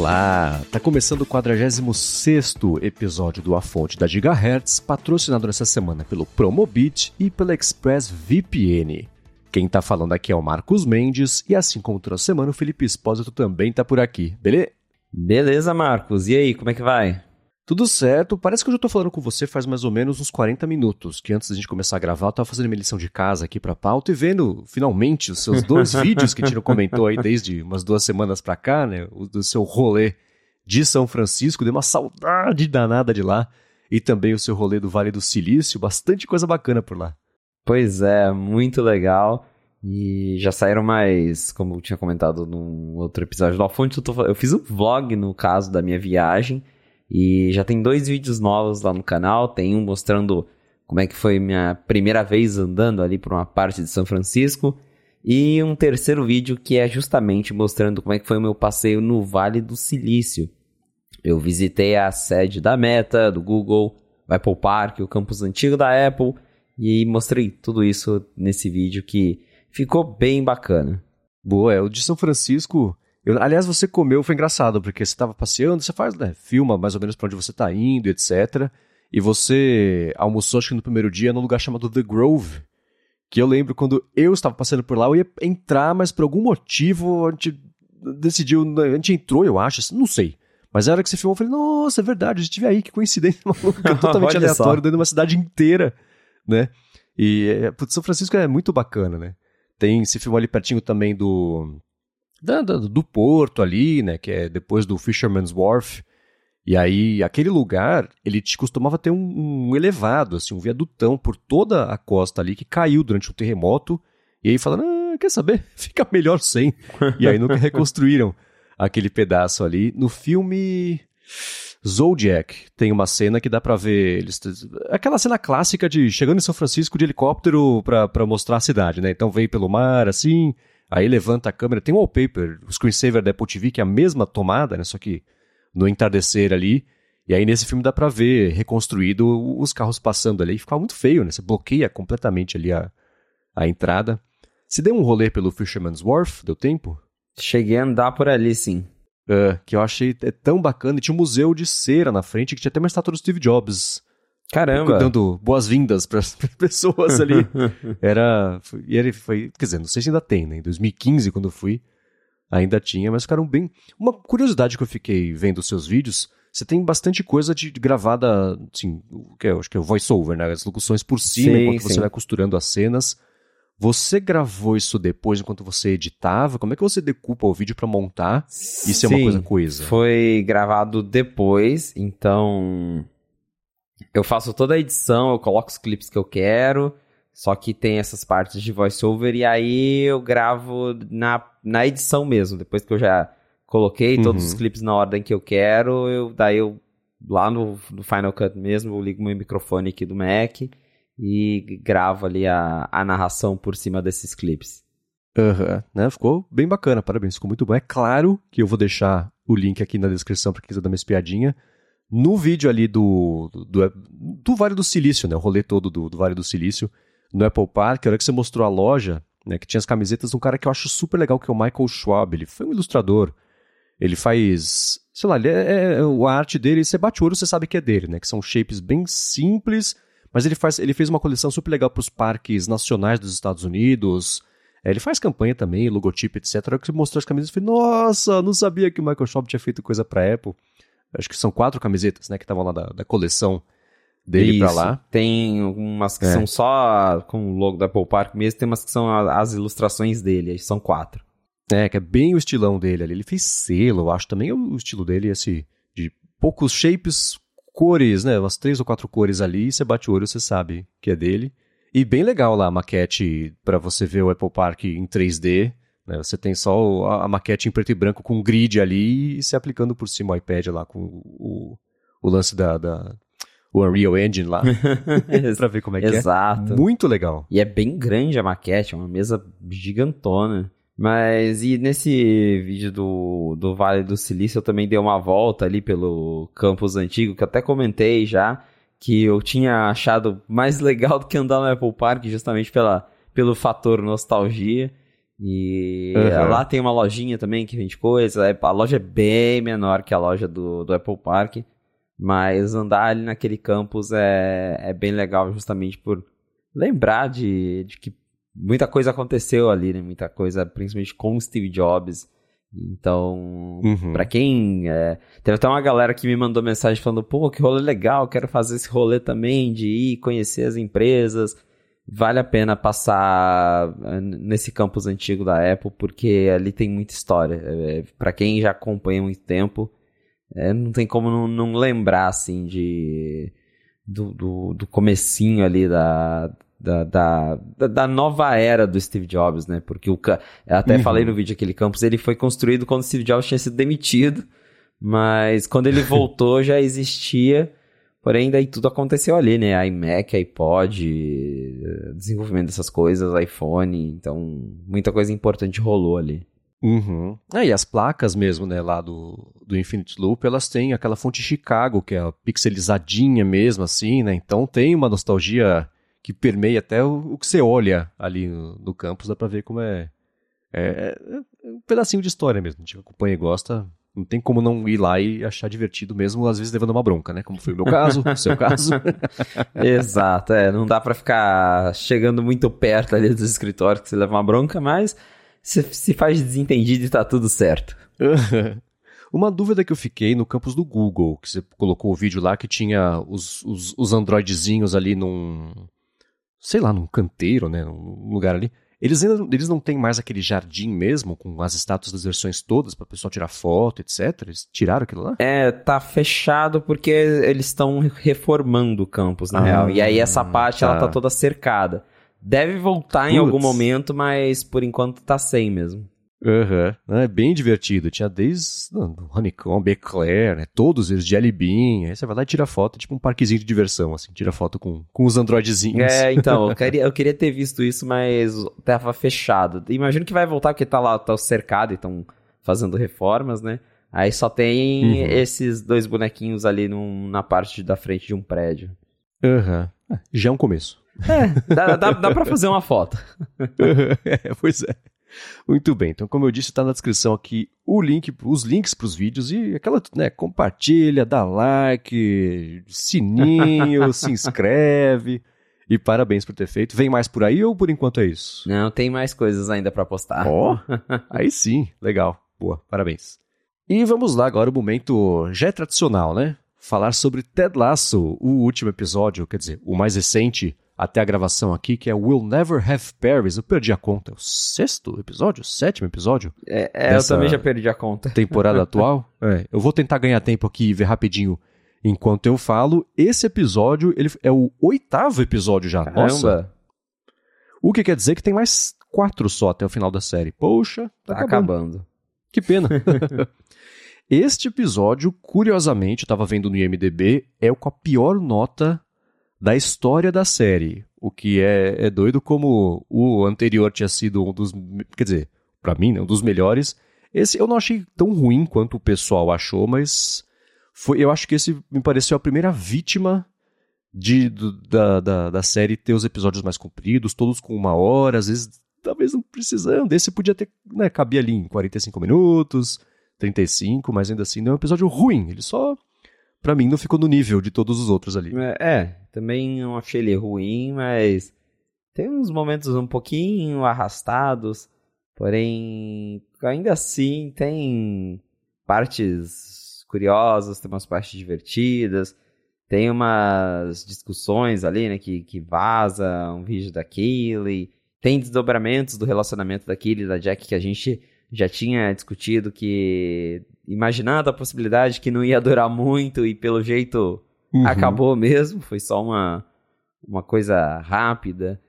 Olá! Tá começando o 46 episódio do A Fonte da Gigahertz, patrocinado nessa semana pelo Promobit e pela ExpressVPN. Quem tá falando aqui é o Marcos Mendes e assim como toda semana o Felipe Espósito também tá por aqui, beleza? Beleza, Marcos. E aí, como é que vai? Tudo certo. Parece que eu já tô falando com você faz mais ou menos uns 40 minutos, que antes da gente começar a gravar eu tava fazendo minha lição de casa aqui pra pauta e vendo, finalmente, os seus dois vídeos que a gente não comentou aí desde umas duas semanas pra cá, né? O do seu rolê de São Francisco, deu uma saudade danada de lá. E também o seu rolê do Vale do Silício, bastante coisa bacana por lá. Pois é, muito legal. E já saíram mais, como eu tinha comentado num outro episódio do Alfonte, eu, tô, eu fiz um vlog no caso da minha viagem. E já tem dois vídeos novos lá no canal. Tem um mostrando como é que foi minha primeira vez andando ali por uma parte de São Francisco. E um terceiro vídeo que é justamente mostrando como é que foi o meu passeio no Vale do Silício. Eu visitei a sede da Meta, do Google, o Apple Park, o campus antigo da Apple. E mostrei tudo isso nesse vídeo que ficou bem bacana. Boa, é o de São Francisco eu, aliás, você comeu, foi engraçado, porque você estava passeando, você faz, né, filma mais ou menos para onde você está indo, etc. E você almoçou, acho que no primeiro dia, num lugar chamado The Grove. Que eu lembro quando eu estava passando por lá, eu ia entrar, mas por algum motivo a gente decidiu, a gente entrou, eu acho, não sei. Mas a hora que você filmou, eu falei, nossa, é verdade, a gente veio aí, que coincidência maluca, totalmente aleatório, dentro de uma cidade inteira, né? E é, São Francisco é muito bacana, né? Tem, se filmou ali pertinho também do da, da, do porto ali, né, que é depois do Fisherman's Wharf. E aí, aquele lugar, ele costumava ter um, um, elevado, assim, um viadutão por toda a costa ali que caiu durante o terremoto. E aí falaram, ah, quer saber? Fica melhor sem. e aí nunca reconstruíram aquele pedaço ali. No filme Zodiac tem uma cena que dá pra ver eles aquela cena clássica de chegando em São Francisco de helicóptero pra mostrar a cidade, né? Então vem pelo mar assim, Aí levanta a câmera, tem um wallpaper, o screensaver da Apple TV, que é a mesma tomada, né? Só que no entardecer ali. E aí nesse filme dá pra ver reconstruído os carros passando ali. E ficava muito feio, né? Você bloqueia completamente ali a, a entrada. Você deu um rolê pelo Fisherman's Wharf? Deu tempo? Cheguei a andar por ali, sim. Uh, que eu achei é tão bacana. E tinha um museu de cera na frente que tinha até uma estátua do Steve Jobs. Caramba! Dando boas-vindas para as pessoas ali. era, foi, e ele foi, quer dizer, não sei se ainda tem, né? Em 2015, quando eu fui, ainda tinha, mas ficaram bem. Uma curiosidade que eu fiquei vendo os seus vídeos, você tem bastante coisa de, de gravada, assim, que é, acho que é o voice-over, né? As locuções por cima, sim, enquanto sim. você vai costurando as cenas. Você gravou isso depois, enquanto você editava? Como é que você decupa o vídeo para montar? Isso sim, é uma coisa coesa? Foi gravado depois, então eu faço toda a edição, eu coloco os clipes que eu quero, só que tem essas partes de voiceover e aí eu gravo na, na edição mesmo. Depois que eu já coloquei uhum. todos os clipes na ordem que eu quero, eu, daí eu lá no, no Final Cut mesmo, eu ligo meu microfone aqui do Mac e gravo ali a, a narração por cima desses clipes. Uhum, né? Ficou bem bacana, parabéns, ficou muito bom. É claro que eu vou deixar o link aqui na descrição para quem quiser dar uma espiadinha. No vídeo ali do, do, do, Vale do Silício, né? O rolê todo do, do Vale do Silício, no Apple Park, a hora que você mostrou a loja, né? Que tinha as camisetas um cara que eu acho super legal, que é o Michael Schwab. Ele foi um ilustrador. Ele faz. Sei lá, ele é, é, é a arte dele, você bate o olho, você sabe que é dele, né? Que são shapes bem simples, mas ele, faz, ele fez uma coleção super legal para os parques nacionais dos Estados Unidos. É, ele faz campanha também, logotipo, etc. Hora que mostrou as camisetas, eu falei, nossa, não sabia que o Michael Schwab tinha feito coisa pra Apple acho que são quatro camisetas, né, que estavam lá da, da coleção dele Isso. pra lá. Tem umas que é. são só com o logo da Apple Park mesmo, tem umas que são as ilustrações dele, são quatro. É, que é bem o estilão dele ali. Ele fez selo, eu acho também é o estilo dele, esse de poucos shapes, cores, né, umas três ou quatro cores ali, você bate o olho, você sabe que é dele. E bem legal lá a maquete para você ver o Apple Park em 3D. Né? Você tem só a, maquete em preto e branco com grid ali e se aplicando por cima o iPad lá com o, o lance da, da o Unreal Engine lá, pra ver como é que Exato. é. Muito legal. E é bem grande a maquete, é uma mesa gigantona. Mas e nesse vídeo do, do Vale do Silício eu também dei uma volta ali pelo campus antigo, que até comentei já, que eu tinha achado mais legal do que andar no Apple Park, justamente pela, pelo fator nostalgia. E uhum. lá tem uma lojinha também que vende coisa. É, a loja é bem menor que a loja do, do Apple Park. Mas andar ali naquele campus é, é bem legal justamente por lembrar de, de que muita coisa aconteceu ali, né? Muita coisa, principalmente com o Steve Jobs. Então, uhum. para quem. É, teve até uma galera que me mandou mensagem falando: pô, que rolê legal, quero fazer esse rolê também, de ir conhecer as empresas. Vale a pena passar é, nesse campus antigo da Apple, porque ali tem muita história. É, para quem já acompanha muito tempo, é, não tem como não, não lembrar, assim, de. Do, do, do comecinho ali da, da, da, da, nova era do Steve Jobs, né? Porque o eu até uhum. falei no vídeo aquele campus, ele foi construído quando o Steve Jobs tinha sido demitido, mas quando ele voltou já existia. Porém, daí tudo aconteceu ali, né? iMac, iPod, desenvolvimento dessas coisas, iPhone, então muita coisa importante rolou ali. Uhum. Ah, e as placas mesmo, né, lá do, do Infinite Loop, elas têm aquela fonte Chicago, que é pixelizadinha mesmo, assim, né? Então tem uma nostalgia que permeia até o, o que você olha ali no, no campus, dá pra ver como é, é, é, um pedacinho de história mesmo. A gente acompanha e gosta, não tem como não ir lá e achar divertido mesmo, às vezes levando uma bronca, né? Como foi o meu caso, o seu caso. Exato, é, não dá para ficar chegando muito perto ali dos escritórios que você leva uma bronca, mas se, se faz desentendido e tá tudo certo. Uma dúvida que eu fiquei no campus do Google, que você colocou o vídeo lá que tinha os, os, os androidezinhos ali num, sei lá, num canteiro, né, num lugar ali. Eles ainda eles não têm mais aquele jardim mesmo, com as estátuas das versões todas, para o pessoal tirar foto, etc. Eles tiraram aquilo lá? É, tá fechado porque eles estão reformando o campus, na ah, real. E aí essa parte, tá. ela tá toda cercada. Deve voltar Puts. em algum momento, mas por enquanto tá sem mesmo. Aham, uhum. é bem divertido. Tinha desde não, Honeycomb, Eclair, né? Todos eles, Jelly Bean. Aí você vai lá e tira foto, tipo um parquezinho de diversão, assim. Tira foto com, com os androidezinhos. É, então, eu queria, eu queria ter visto isso, mas tava fechado. Imagino que vai voltar porque tá lá, tá cercado e estão fazendo reformas, né? Aí só tem uhum. esses dois bonequinhos ali num, na parte da frente de um prédio. Aham, uhum. já é um começo. É, dá, dá, dá pra fazer uma foto. é, pois é. Muito bem, então como eu disse, está na descrição aqui o link, os links para os vídeos e aquela, né, compartilha, dá like, sininho, se inscreve e parabéns por ter feito. Vem mais por aí ou por enquanto é isso? Não, tem mais coisas ainda para postar. Ó, oh, aí sim, legal, boa, parabéns. E vamos lá agora o momento já é tradicional, né? Falar sobre Ted Lasso, o último episódio, quer dizer, o mais recente até a gravação aqui, que é We'll Never Have Paris. Eu perdi a conta. É o sexto episódio? Sétimo episódio? É, é eu também já perdi a conta. Temporada atual? É, eu vou tentar ganhar tempo aqui e ver rapidinho enquanto eu falo. Esse episódio ele é o oitavo episódio já. Caramba. Nossa. O que quer dizer que tem mais quatro só até o final da série. Poxa, tá, tá acabando. acabando. Que pena. este episódio, curiosamente, eu tava vendo no IMDB, é o com a pior nota da história da série. O que é, é doido como o anterior tinha sido um dos. Quer dizer, para mim, né, um dos melhores. Esse eu não achei tão ruim quanto o pessoal achou, mas foi, eu acho que esse me pareceu a primeira vítima de, do, da, da, da série ter os episódios mais compridos, todos com uma hora, às vezes talvez não precisando. Esse podia ter, né, cabia ali em 45 minutos, 35, mas ainda assim não é um episódio ruim. Ele só para mim não ficou no nível de todos os outros ali. É, é, também não achei ele ruim, mas tem uns momentos um pouquinho arrastados, porém ainda assim tem partes curiosas, tem umas partes divertidas, tem umas discussões ali, né, que, que vaza um vídeo da Kaylee, tem desdobramentos do relacionamento da e da Jack que a gente já tinha discutido que imaginando a possibilidade que não ia durar muito e pelo jeito uhum. acabou mesmo, foi só uma, uma coisa rápida.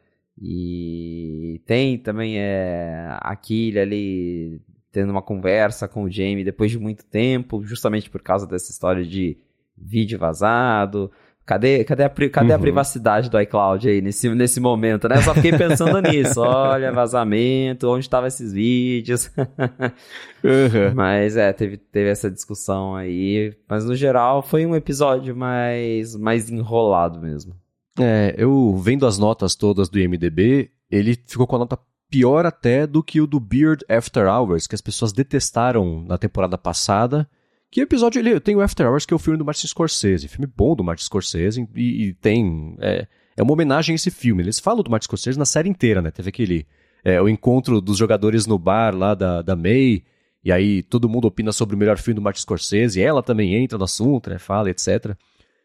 E tem também é, a Killy ali tendo uma conversa com o Jamie depois de muito tempo, justamente por causa dessa história de vídeo vazado. Cadê, cadê, a, cadê uhum. a privacidade do iCloud aí nesse, nesse momento, né? Eu só fiquei pensando nisso. Olha, vazamento, onde estavam esses vídeos. uhum. Mas é, teve, teve essa discussão aí. Mas no geral foi um episódio mais, mais enrolado mesmo. É, eu vendo as notas todas do IMDB, ele ficou com a nota pior até do que o do Beard After Hours, que as pessoas detestaram na temporada passada. Que episódio ele tem o After Hours, que é o filme do Martin Scorsese, filme bom do Martin Scorsese, e, e tem. É, é uma homenagem a esse filme. Eles falam do Martin Scorsese na série inteira, né? Teve aquele. É, o encontro dos jogadores no bar lá da, da May, e aí todo mundo opina sobre o melhor filme do Martin Scorsese, e ela também entra no assunto, né? Fala, etc.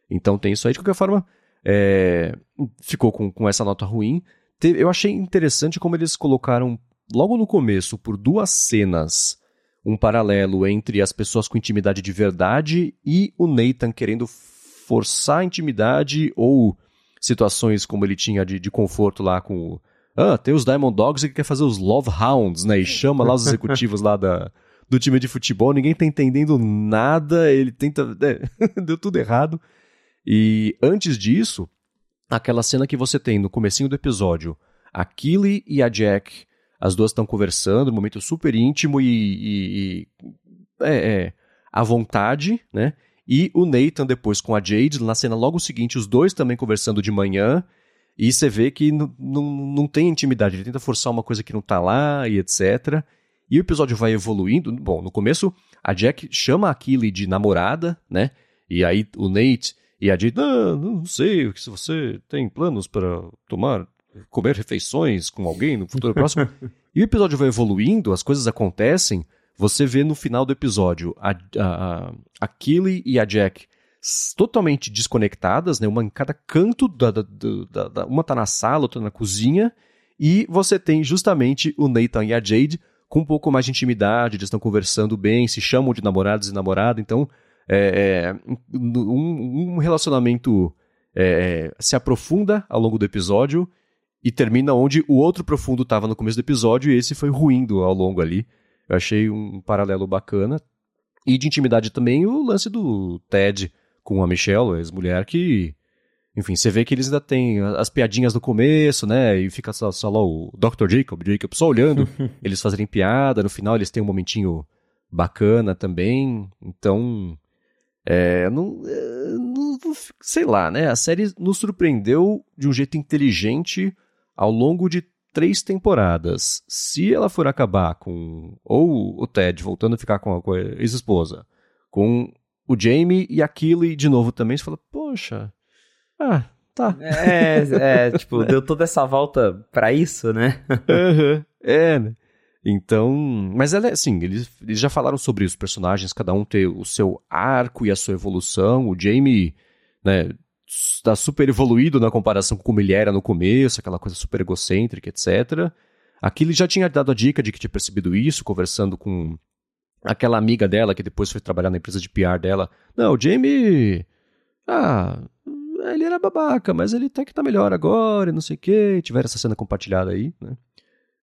Então tem isso aí. De qualquer forma, é, ficou com, com essa nota ruim. Eu achei interessante como eles colocaram logo no começo, por duas cenas, um paralelo entre as pessoas com intimidade de verdade e o Nathan querendo forçar a intimidade ou situações como ele tinha de, de conforto lá com. Ah, tem os Diamond Dogs e quer fazer os Love Hounds, né? E chama lá os executivos lá da, do time de futebol, ninguém tá entendendo nada, ele tenta. É, deu tudo errado. E antes disso, aquela cena que você tem no comecinho do episódio, a Killy e a Jack, as duas estão conversando, um momento super íntimo e, e, e é, é, à vontade, né? E o Nathan depois com a Jade, na cena logo seguinte, os dois também conversando de manhã, e você vê que não tem intimidade, ele tenta forçar uma coisa que não tá lá e etc. E o episódio vai evoluindo. Bom, no começo, a Jack chama a Killy de namorada, né? E aí o Nate e a Jade, não, não sei se você tem planos para tomar, comer refeições com alguém no futuro próximo. e o episódio vai evoluindo, as coisas acontecem. Você vê no final do episódio a, a, a Killy e a Jack totalmente desconectadas, né? Uma em cada canto, da, da, da, da, uma tá na sala, outra na cozinha, e você tem justamente o Nathan e a Jade com um pouco mais de intimidade, eles estão conversando bem, se chamam de namorados e namorada, então é, é, um, um, relacionamento é, se aprofunda ao longo do episódio e termina onde o outro profundo estava no começo do episódio e esse foi ruindo ao longo ali. Eu achei um paralelo bacana. E de intimidade também o lance do Ted com a Michelle, a ex-mulher, que. Enfim, você vê que eles ainda têm as piadinhas no começo, né? E fica só, só lá o Dr. Jacob, Jacob só olhando eles fazerem piada. No final eles têm um momentinho bacana também. Então, é, não, é, não, sei lá, né? A série nos surpreendeu de um jeito inteligente ao longo de três temporadas. Se ela for acabar com ou o Ted voltando a ficar com a, a ex-esposa, com o Jamie e a Killy de novo também, você fala, poxa, ah, tá. É, é tipo, deu toda essa volta pra isso, né? uhum, é, né? Então, mas ela é assim, eles, eles já falaram sobre os personagens, cada um ter o seu arco e a sua evolução. O Jamie, né, está super evoluído na comparação com como ele era no começo, aquela coisa super egocêntrica, etc. Aqui ele já tinha dado a dica de que tinha percebido isso, conversando com aquela amiga dela que depois foi trabalhar na empresa de PR dela. Não, o Jamie. Ah, ele era babaca, mas ele até que tá melhor agora, não sei o quê. Tiveram essa cena compartilhada aí, né?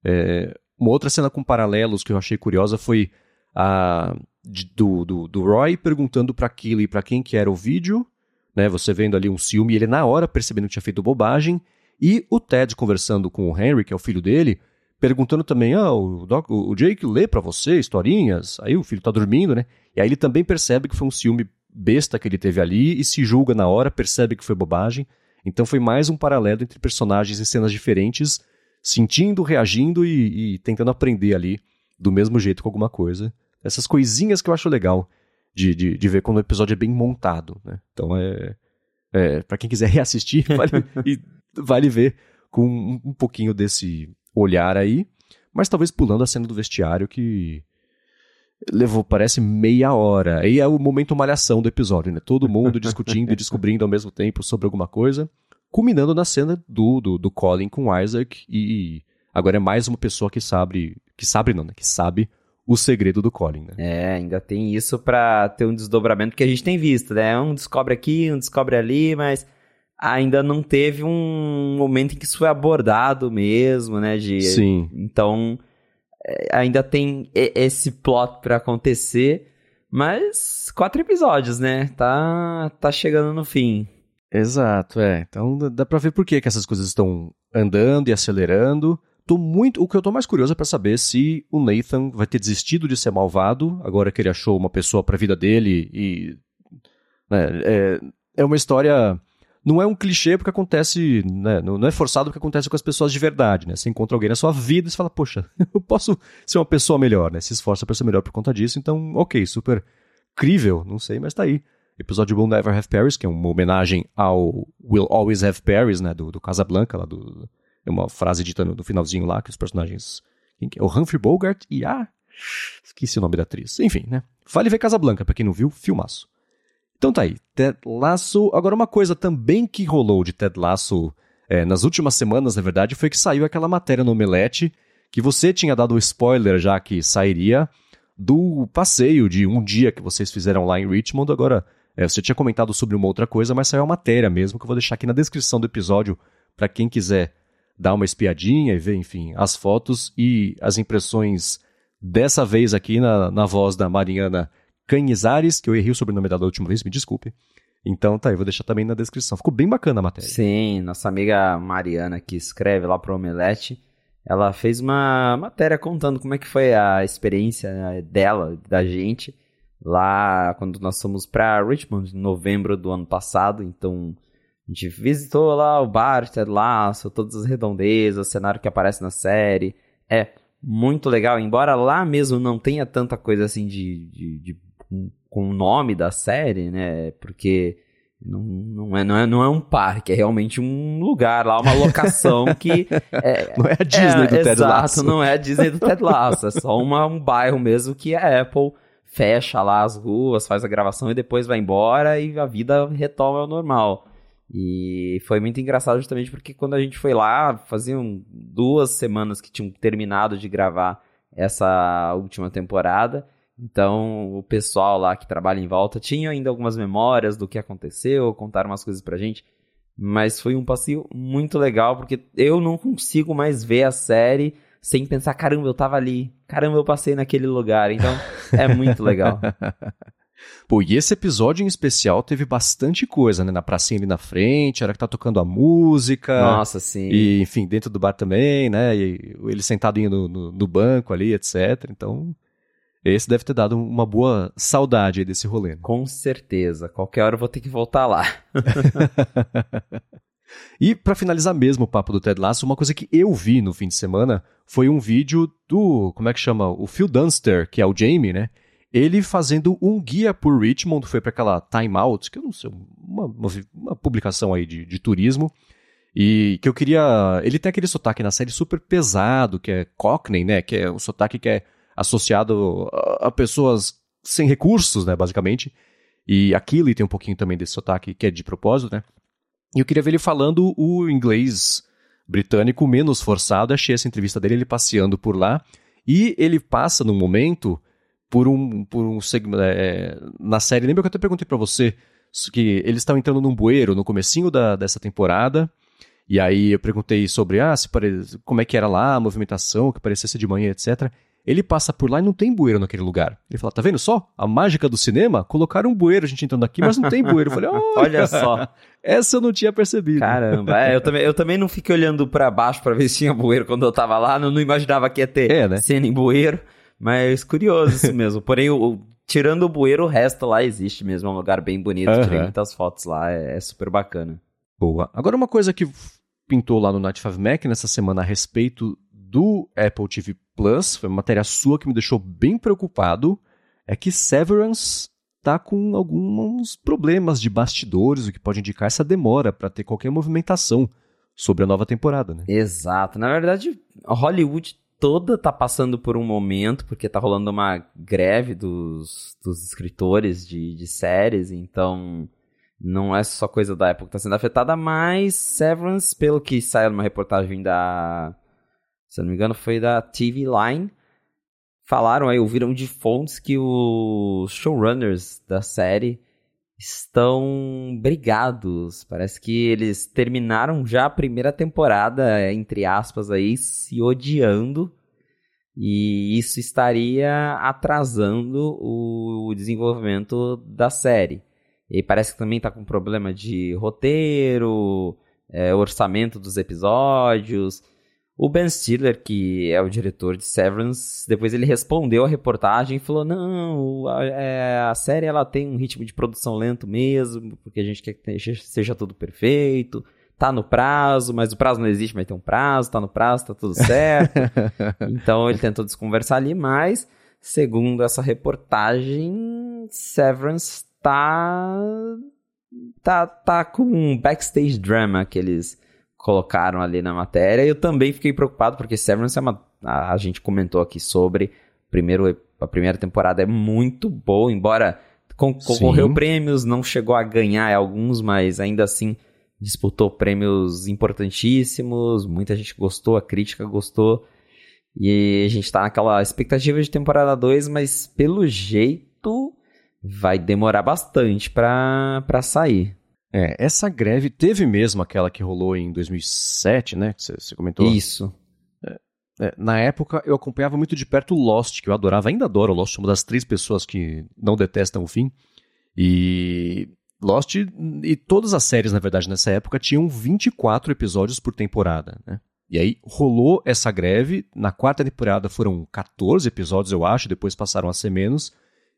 É, uma outra cena com paralelos que eu achei curiosa foi a do, do, do, Roy perguntando para Killy para quem que era o vídeo, né? Você vendo ali um ciúme, ele na hora percebendo que tinha feito bobagem, e o Ted conversando com o Henry, que é o filho dele, perguntando também, ah, o, Doc, o Jake lê para você historinhas, aí o filho tá dormindo, né? E aí ele também percebe que foi um ciúme besta que ele teve ali e se julga na hora, percebe que foi bobagem. Então foi mais um paralelo entre personagens em cenas diferentes sentindo, reagindo e, e, tentando aprender ali do mesmo jeito com alguma coisa. Essas coisinhas que eu acho legal de, de, de ver quando o episódio é bem montado, né? Então é, é para quem quiser reassistir, vale, e vale ver com um, um pouquinho desse olhar aí, mas talvez pulando a cena do vestiário que levou, parece, meia hora. Aí é o momento malhação do episódio, né? Todo mundo discutindo e descobrindo ao mesmo tempo sobre alguma coisa culminando na cena do, do, do Colin com Isaac e agora é mais uma pessoa que sabe, que sabe não, né? Que sabe o segredo do Colin, né? É, ainda tem isso para ter um desdobramento que a gente tem visto, né? Um descobre aqui, um descobre ali, mas ainda não teve um momento em que isso foi abordado mesmo, né? De, Sim. Então, é, ainda tem esse plot para acontecer, mas quatro episódios, né? Tá, tá chegando no fim. Exato, é. Então dá pra ver por que, que essas coisas estão andando e acelerando. Tô muito, o que eu tô mais curioso é para saber se o Nathan vai ter desistido de ser malvado, agora que ele achou uma pessoa pra vida dele e. Né, é, é uma história não é um clichê porque acontece, né, não é forçado porque acontece com as pessoas de verdade, né? Você encontra alguém na sua vida e você fala, poxa, eu posso ser uma pessoa melhor, né? Se esforça para ser melhor por conta disso, então, ok, super crível, não sei, mas tá aí. Episódio Will Never Have Paris, que é uma homenagem ao Will Always Have Paris, né, do, do Casablanca, lá do... É uma frase dita no, finalzinho lá, que os personagens... Que é? O Humphrey Bogart e a... Esqueci o nome da atriz. Enfim, né? Vale ver Casablanca, pra quem não viu, filmaço. Então tá aí, Ted Lasso. Agora, uma coisa também que rolou de Ted Lasso é, nas últimas semanas, na verdade, foi que saiu aquela matéria no Omelete que você tinha dado o spoiler já que sairia do passeio de um dia que vocês fizeram lá em Richmond. Agora, é, você tinha comentado sobre uma outra coisa, mas saiu a matéria mesmo, que eu vou deixar aqui na descrição do episódio para quem quiser dar uma espiadinha e ver, enfim, as fotos e as impressões dessa vez aqui na, na voz da Mariana Canizares, que eu errei o sobrenome dela da última vez, me desculpe. Então tá, eu vou deixar também na descrição. Ficou bem bacana a matéria. Sim, nossa amiga Mariana, que escreve lá pro Omelete, ela fez uma matéria contando como é que foi a experiência né, dela, da gente, lá quando nós fomos para Richmond, em novembro do ano passado. Então, a gente visitou lá o bar, Ted Lasso, todas as redondezas, o cenário que aparece na série. É muito legal, embora lá mesmo não tenha tanta coisa assim de, de, de com, o nome da série, né? Porque não, não, é, não, é, não é um parque, é realmente um lugar lá, uma locação que. É, não é a Disney é, do Ted Lasso. Exato, não é a Disney do Ted Lasso. É só uma, um bairro mesmo que a Apple fecha lá as ruas, faz a gravação e depois vai embora e a vida retoma ao normal. E foi muito engraçado justamente porque quando a gente foi lá, faziam duas semanas que tinham terminado de gravar essa última temporada. Então, o pessoal lá que trabalha em volta tinha ainda algumas memórias do que aconteceu, contaram umas coisas pra gente. Mas foi um passeio muito legal, porque eu não consigo mais ver a série sem pensar, caramba, eu tava ali, caramba, eu passei naquele lugar. Então, é muito legal. Pô, e esse episódio em especial teve bastante coisa, né? Na pracinha ali na frente, era que tá tocando a música. Nossa, sim. E, enfim, dentro do bar também, né? E ele sentadinho no, no, no banco ali, etc. Então, esse deve ter dado uma boa saudade desse rolê. Né? Com certeza. Qualquer hora eu vou ter que voltar lá. e para finalizar mesmo o papo do Ted Lasso, uma coisa que eu vi no fim de semana foi um vídeo do, como é que chama? O Phil Dunster, que é o Jamie, né? Ele fazendo um guia por Richmond, foi para aquela Time Out, que eu não sei, uma, uma, publicação aí de, de turismo. E que eu queria. Ele tem aquele sotaque na série super pesado, que é Cockney, né? Que é um sotaque que é associado a, a pessoas sem recursos, né, basicamente. E aquilo e tem um pouquinho também desse sotaque que é de propósito, né? E eu queria ver ele falando o inglês britânico menos forçado. Achei essa entrevista dele, ele passeando por lá. E ele passa num momento por um, por um segmento. É, na série, lembra que eu até perguntei para você que eles estão entrando num bueiro no comecinho da, dessa temporada. E aí eu perguntei sobre ah, se pare... como é que era lá, a movimentação, que parecia ser de manhã, etc. Ele passa por lá e não tem bueiro naquele lugar. Ele fala, tá vendo só? A mágica do cinema? Colocaram um bueiro, a gente entrando aqui, mas não tem bueiro. Eu falei, olha só. Essa eu não tinha percebido. Caramba, é, eu, também, eu também não fiquei olhando para baixo para ver se tinha bueiro quando eu tava lá. Não, não imaginava que ia ter é, né? cena em bueiro. Mas curioso isso mesmo. Porém, o, tirando o bueiro, o resto lá existe mesmo. É um lugar bem bonito. Uhum. Tirei muitas fotos lá. É, é super bacana. Boa. Agora, uma coisa que pintou lá no Night 5 Mac nessa semana a respeito do Apple TV Plus, foi uma matéria sua que me deixou bem preocupado, é que Severance tá com alguns problemas de bastidores, o que pode indicar essa demora para ter qualquer movimentação sobre a nova temporada, né? Exato. Na verdade, Hollywood toda tá passando por um momento, porque tá rolando uma greve dos, dos escritores de, de séries, então não é só coisa da Apple que tá sendo afetada, mas Severance, pelo que saiu numa reportagem da se não me engano, foi da TV Line. Falaram aí, ouviram de fontes que os showrunners da série estão brigados. Parece que eles terminaram já a primeira temporada, entre aspas, aí, se odiando. E isso estaria atrasando o desenvolvimento da série. E parece que também está com problema de roteiro, é, orçamento dos episódios. O Ben Stiller, que é o diretor de Severance, depois ele respondeu a reportagem e falou: não, a, é, a, série ela tem um ritmo de produção lento mesmo, porque a gente quer que seja tudo perfeito. Tá no prazo, mas o prazo não existe, mas tem um prazo, tá no prazo, tá tudo certo. então ele tentou desconversar ali, mas, segundo essa reportagem, Severance tá. tá, tá com um backstage drama que eles colocaram ali na matéria. Eu também fiquei preocupado porque Severance é uma. A, a gente comentou aqui sobre. Primeiro, a primeira temporada é muito boa, embora concorreu Sim. prêmios, não chegou a ganhar alguns, mas ainda assim disputou prêmios importantíssimos. Muita gente gostou, a crítica gostou. E a gente tá naquela expectativa de temporada 2, mas pelo jeito vai demorar bastante para sair. É, essa greve teve mesmo aquela que rolou em 2007, né? Que você comentou. Isso. É, é, na época eu acompanhava muito de perto Lost, que eu adorava, ainda adoro Lost, uma das três pessoas que não detestam o fim. E Lost e todas as séries, na verdade, nessa época tinham 24 episódios por temporada, né? E aí rolou essa greve, na quarta temporada foram 14 episódios, eu acho, depois passaram a ser menos.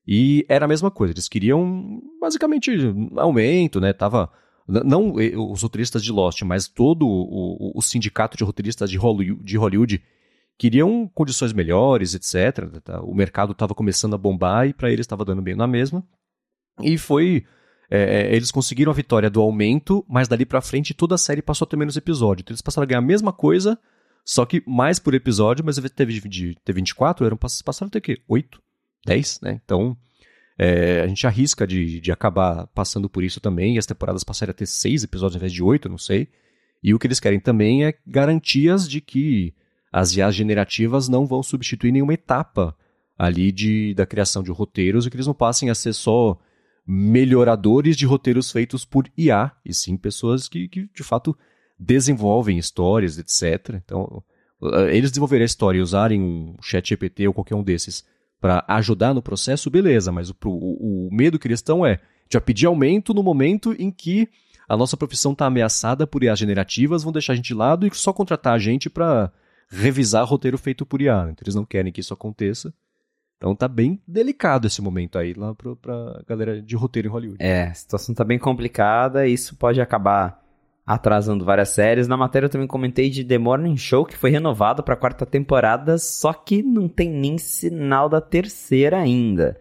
E era a mesma coisa, eles queriam basicamente aumento, né? Tava não os roteiristas de Lost, mas todo o, o, sindicato de roteiristas de Hollywood, de Hollywood queriam condições melhores, etc. Tá? O mercado estava começando a bombar e para eles estava dando bem na mesma. E foi. É, é, eles conseguiram a vitória do aumento, mas dali para frente toda a série passou a ter menos episódio. Então eles passaram a ganhar a mesma coisa, só que mais por episódio, mas teve, de, ter 24, eram, passaram a ter o quê? 8? 10, né? Então, é, a gente arrisca de, de acabar passando por isso também, e as temporadas passarem a ter 6 episódios ao invés de 8, não sei. E o que eles querem também é garantias de que as IAs generativas não vão substituir nenhuma etapa ali de, da criação de roteiros e que eles não passem a ser só melhoradores de roteiros feitos por IA, e sim pessoas que, que de fato desenvolvem histórias, etc. Então, eles desenvolverem a história e usarem um chat GPT ou qualquer um desses para ajudar no processo, beleza, mas o, o, o medo estão é de pedir aumento no momento em que a nossa profissão está ameaçada por IAs generativas, vão deixar a gente de lado e só contratar a gente para revisar roteiro feito por IA. Então eles não querem que isso aconteça. Então tá bem delicado esse momento aí lá para galera de roteiro em Hollywood. É, a situação tá bem complicada e isso pode acabar atrasando várias séries. Na matéria eu também comentei de The Morning Show, que foi renovado para a quarta temporada, só que não tem nem sinal da terceira ainda.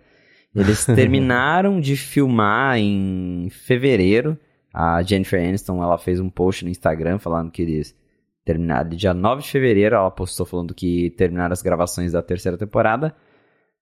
Eles terminaram de filmar em fevereiro. A Jennifer Aniston, ela fez um post no Instagram falando que eles terminaram dia 9 de fevereiro, ela postou falando que terminaram as gravações da terceira temporada.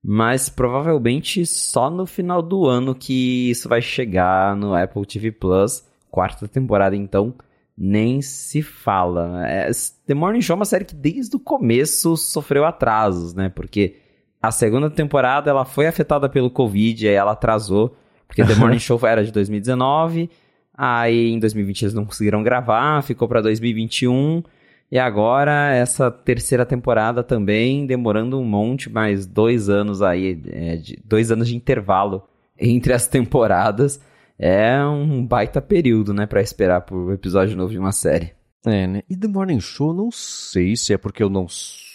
Mas provavelmente só no final do ano que isso vai chegar no Apple TV Plus quarta temporada, então, nem se fala. É, The Morning Show é uma série que desde o começo sofreu atrasos, né? Porque a segunda temporada ela foi afetada pelo Covid, aí ela atrasou, porque The Morning Show era de 2019, aí em 2020 eles não conseguiram gravar, ficou para 2021. E agora, essa terceira temporada também, demorando um monte, mais dois anos aí, é, de, dois anos de intervalo entre as temporadas é um baita período, né, para esperar por episódio novo de uma série. É, né? E The Morning Show, não sei se é porque eu não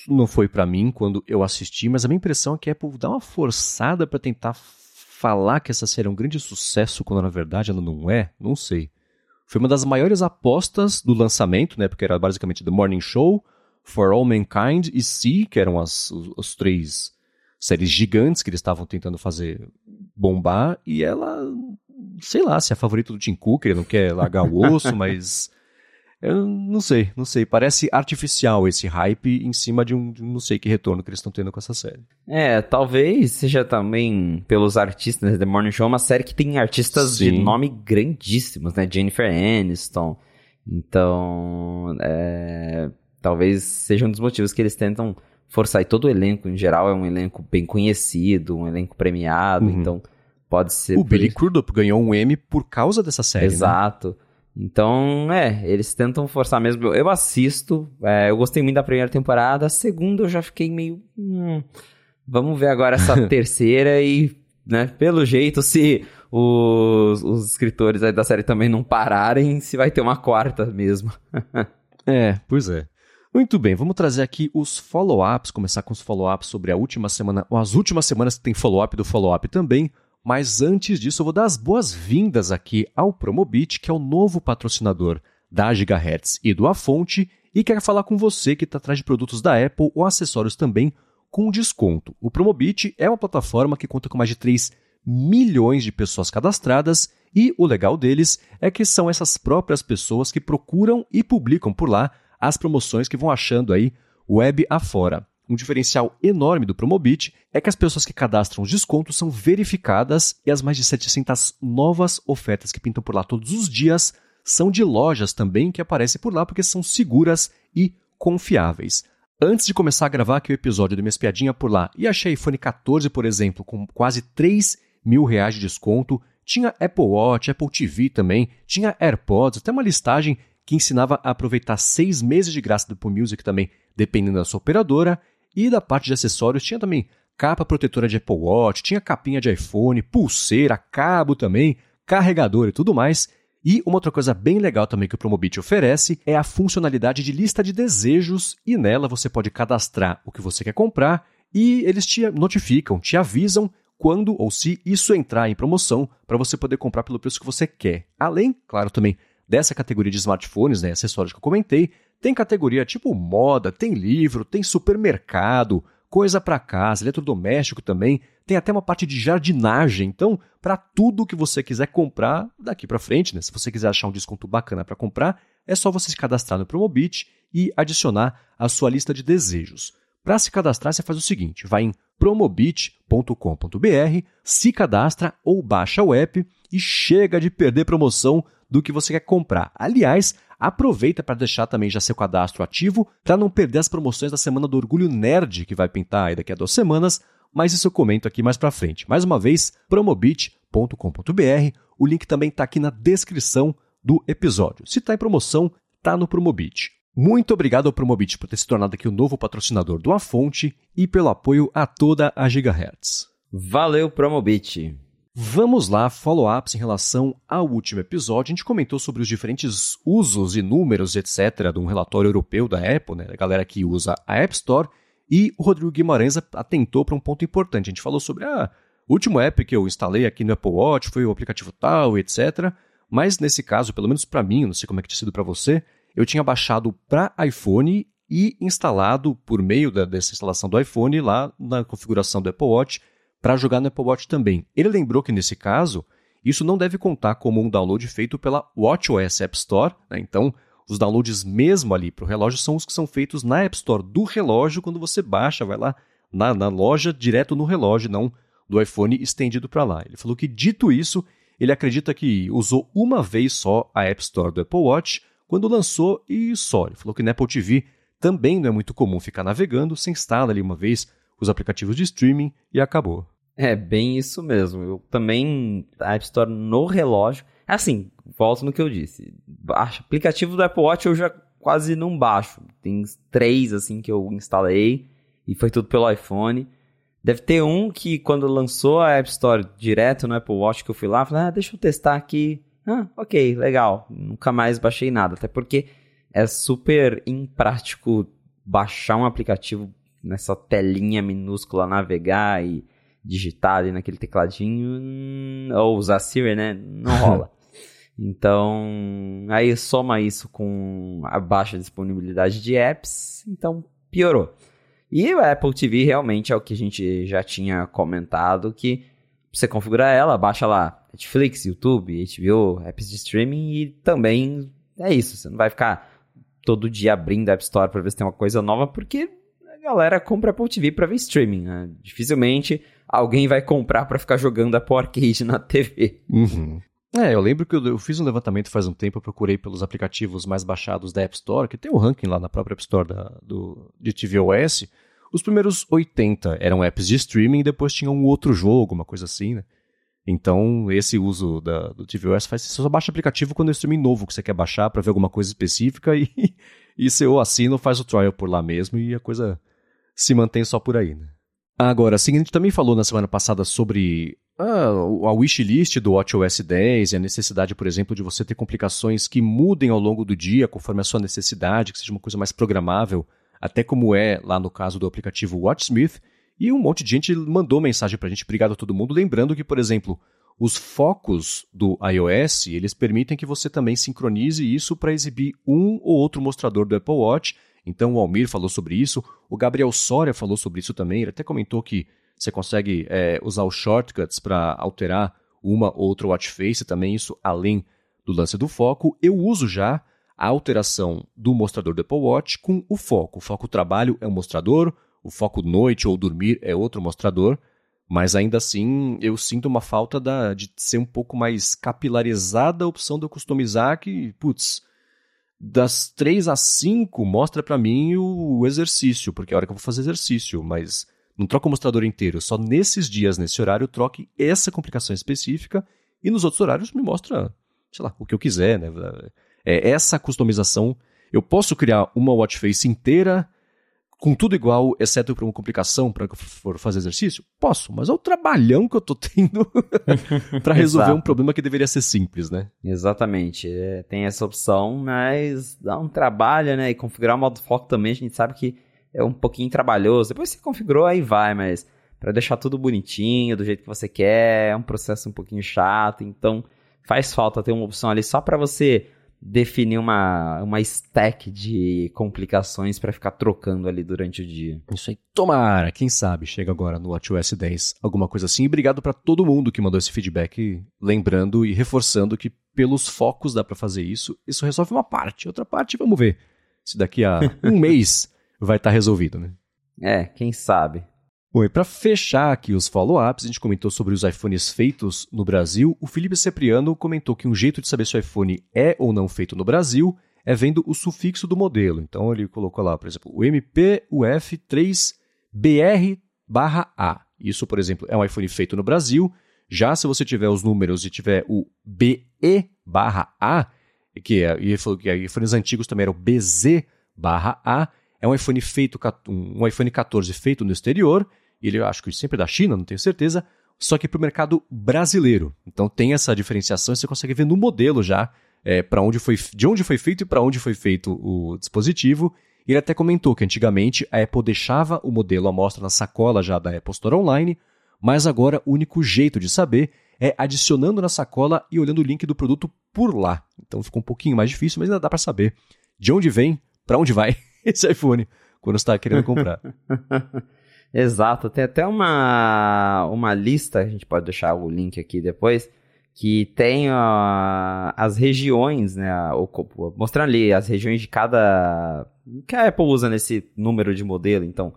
não foi para mim quando eu assisti, mas a minha impressão é que a Apple dá uma forçada para tentar falar que essa série é um grande sucesso quando na verdade ela não é, não sei. Foi uma das maiores apostas do lançamento, né, porque era basicamente The Morning Show, For All Mankind e See, que eram as, os três séries gigantes que eles estavam tentando fazer bombar, e ela sei lá, se é favorito do Tim Cook, ele não quer largar o osso, mas. Eu não sei, não sei. Parece artificial esse hype em cima de um, não sei que retorno que eles estão tendo com essa série. É, talvez seja também pelos artistas, né? The Morning Show é uma série que tem artistas Sim. de nome grandíssimos, né? Jennifer Aniston. Então, é, talvez seja um dos motivos que eles tentam forçar. E todo o elenco, em geral, é um elenco bem conhecido, um elenco premiado. Uhum. Então, Pode ser. O Billy Crudup ganhou um M por causa dessa série. Né? Exato. Né? Então, é, eles tentam forçar mesmo. Eu assisto, é, eu gostei muito da primeira temporada. A segunda eu já fiquei meio. Hum, vamos ver agora essa terceira e, né, pelo jeito, se os, os escritores da série também não pararem, se vai ter uma quarta mesmo. é, pois é. Muito bem, vamos trazer aqui os follow-ups, começar com os follow-ups sobre a última semana, ou as últimas semanas que tem follow-up do follow-up também. Mas antes disso, eu vou dar as boas-vindas aqui ao Promobit, que é o novo patrocinador da Gigahertz e do Afonte, e quer falar com você que está atrás de produtos da Apple ou acessórios também com desconto. O Promobit é uma plataforma que conta com mais de 3 milhões de pessoas cadastradas e o legal deles é que são essas próprias pessoas que procuram e publicam por lá as promoções que vão achando aí web afora. Um diferencial enorme do Promobit é que as pessoas que cadastram os descontos são verificadas e as mais de 700 novas ofertas que pintam por lá todos os dias são de lojas também que aparecem por lá porque são seguras e confiáveis. Antes de começar a gravar aqui o episódio do Minha Espiadinha por lá e achei iPhone 14, por exemplo, com quase 3 mil reais de desconto, tinha Apple Watch, Apple TV também, tinha AirPods, até uma listagem que ensinava a aproveitar seis meses de graça do Apple Music também, dependendo da sua operadora. E da parte de acessórios tinha também capa protetora de Apple Watch, tinha capinha de iPhone, pulseira, cabo também, carregador e tudo mais. E uma outra coisa bem legal também que o Promobit oferece é a funcionalidade de lista de desejos e nela você pode cadastrar o que você quer comprar e eles te notificam, te avisam quando ou se isso entrar em promoção para você poder comprar pelo preço que você quer. Além, claro, também dessa categoria de smartphones, né, acessórios que eu comentei, tem categoria tipo moda, tem livro, tem supermercado, coisa para casa, eletrodoméstico também, tem até uma parte de jardinagem. Então, para tudo que você quiser comprar daqui para frente, né? Se você quiser achar um desconto bacana para comprar, é só você se cadastrar no Promobit e adicionar a sua lista de desejos. Para se cadastrar, você faz o seguinte: vai em promobit.com.br, se cadastra ou baixa o app e chega de perder promoção do que você quer comprar. Aliás, aproveita para deixar também já seu cadastro ativo para não perder as promoções da Semana do Orgulho Nerd que vai pintar aí daqui a duas semanas, mas isso eu comento aqui mais para frente. Mais uma vez, promobit.com.br, o link também está aqui na descrição do episódio. Se está em promoção, está no Promobit. Muito obrigado ao Promobit por ter se tornado aqui o novo patrocinador do A Fonte e pelo apoio a toda a Gigahertz. Valeu, Promobit! Vamos lá, follow-ups em relação ao último episódio. A gente comentou sobre os diferentes usos e números, etc., de um relatório europeu da Apple, né, a galera que usa a App Store. E o Rodrigo Guimarães atentou para um ponto importante. A gente falou sobre ah, o último app que eu instalei aqui no Apple Watch foi o aplicativo tal, etc. Mas nesse caso, pelo menos para mim, não sei como é que tinha sido para você, eu tinha baixado para iPhone e instalado por meio da, dessa instalação do iPhone lá na configuração do Apple Watch para jogar no Apple Watch também. Ele lembrou que nesse caso, isso não deve contar como um download feito pela WatchOS App Store, né? então os downloads mesmo ali para o relógio são os que são feitos na App Store do relógio quando você baixa, vai lá na, na loja direto no relógio, não do iPhone estendido para lá. Ele falou que dito isso, ele acredita que usou uma vez só a App Store do Apple Watch quando lançou e só. Ele falou que na Apple TV também não é muito comum ficar navegando, você instala ali uma vez os aplicativos de streaming e acabou. É bem isso mesmo. Eu também a App Store no relógio. Assim, volto no que eu disse. Baixo, aplicativo do Apple Watch eu já quase não baixo. Tem três assim que eu instalei e foi tudo pelo iPhone. Deve ter um que quando lançou a App Store direto no Apple Watch que eu fui lá, falei, ah, deixa eu testar aqui. Ah, ok, legal. Nunca mais baixei nada, até porque é super imprático baixar um aplicativo nessa telinha minúscula, navegar e digitar ali naquele tecladinho, hum, ou usar Siri, né? Não rola. então, aí soma isso com a baixa disponibilidade de apps, então piorou. E o Apple TV realmente é o que a gente já tinha comentado, que você configura ela, baixa lá Netflix, YouTube, HBO, apps de streaming e também é isso, você não vai ficar todo dia abrindo a App Store para ver se tem uma coisa nova, porque galera compra Apple TV para ver streaming, né? Dificilmente alguém vai comprar para ficar jogando Apple Arcade na TV. Uhum. É, eu lembro que eu, eu, fiz um levantamento faz um tempo, eu procurei pelos aplicativos mais baixados da App Store, que tem o um ranking lá na própria App Store da, do, de tvOS. Os primeiros 80 eram apps de streaming, depois tinha um outro jogo, uma coisa assim, né? Então, esse uso da, do tvOS faz você só baixa aplicativo quando é streaming novo que você quer baixar para ver alguma coisa específica e, e você ou assina ou faz o trial por lá mesmo e a coisa se mantém só por aí, né? Agora, assim, a gente também falou na semana passada sobre a, a wishlist do WatchOS 10 e a necessidade, por exemplo, de você ter complicações que mudem ao longo do dia conforme a sua necessidade, que seja uma coisa mais programável, até como é lá no caso do aplicativo WatchSmith. E um monte de gente mandou mensagem para a gente, obrigado a todo mundo, lembrando que, por exemplo, os focos do iOS, eles permitem que você também sincronize isso para exibir um ou outro mostrador do Apple Watch. Então o Almir falou sobre isso, o Gabriel Soria falou sobre isso também, ele até comentou que você consegue é, usar os shortcuts para alterar uma ou outra watch face também, isso além do lance do foco. Eu uso já a alteração do mostrador do Apple Watch com o foco. O foco trabalho é um mostrador, o foco noite ou dormir é outro mostrador. Mas ainda assim, eu sinto uma falta da, de ser um pouco mais capilarizada a opção de eu customizar que, putz, das 3 às 5 mostra para mim o, o, exercício, porque é a hora que eu vou fazer exercício, mas não troca o mostrador inteiro, só nesses dias, nesse horário, troque essa complicação específica e nos outros horários me mostra, sei lá, o que eu quiser, né? É, essa customização, eu posso criar uma watch face inteira com tudo igual, exceto por uma complicação para que eu for fazer exercício? Posso, mas é o trabalhão que eu tô tendo para resolver um problema que deveria ser simples, né? Exatamente. É, tem essa opção, mas dá um trabalho, né? E configurar o modo foco também, a gente sabe que é um pouquinho trabalhoso. Depois você configurou, aí vai, mas para deixar tudo bonitinho, do jeito que você quer, é um processo um pouquinho chato, então faz falta ter uma opção ali só para você definir uma, uma stack de complicações para ficar trocando ali durante o dia. Isso aí, tomara, quem sabe chega agora no WatchOS 10, alguma coisa assim. E obrigado para todo mundo que mandou esse feedback, lembrando e reforçando que pelos focos dá para fazer isso. Isso resolve uma parte, outra parte vamos ver se daqui a um mês vai estar tá resolvido, né? É, quem sabe. Bom, e para fechar aqui os follow-ups, a gente comentou sobre os iPhones feitos no Brasil. O Felipe Cipriano comentou que um jeito de saber se o iPhone é ou não feito no Brasil é vendo o sufixo do modelo. Então ele colocou lá, por exemplo, o MPUF3BR/A. Isso, por exemplo, é um iPhone feito no Brasil. Já se você tiver os números e tiver o BE/A, que é, ele falou que iPhones antigos também eram BZ/A, é um iPhone feito um iPhone 14 feito no exterior ele acho que sempre é da China, não tenho certeza, só que para o mercado brasileiro. Então tem essa diferenciação e você consegue ver no modelo já é, para onde foi, de onde foi feito e para onde foi feito o dispositivo. Ele até comentou que antigamente a Apple deixava o modelo à mostra na sacola já da Apple Store Online, mas agora o único jeito de saber é adicionando na sacola e olhando o link do produto por lá. Então ficou um pouquinho mais difícil, mas ainda dá para saber de onde vem, para onde vai esse iPhone quando está querendo comprar. Exato, tem até uma, uma lista, a gente pode deixar o link aqui depois, que tem uh, as regiões, né, mostrando ali as regiões de cada... que a Apple usa nesse número de modelo, então,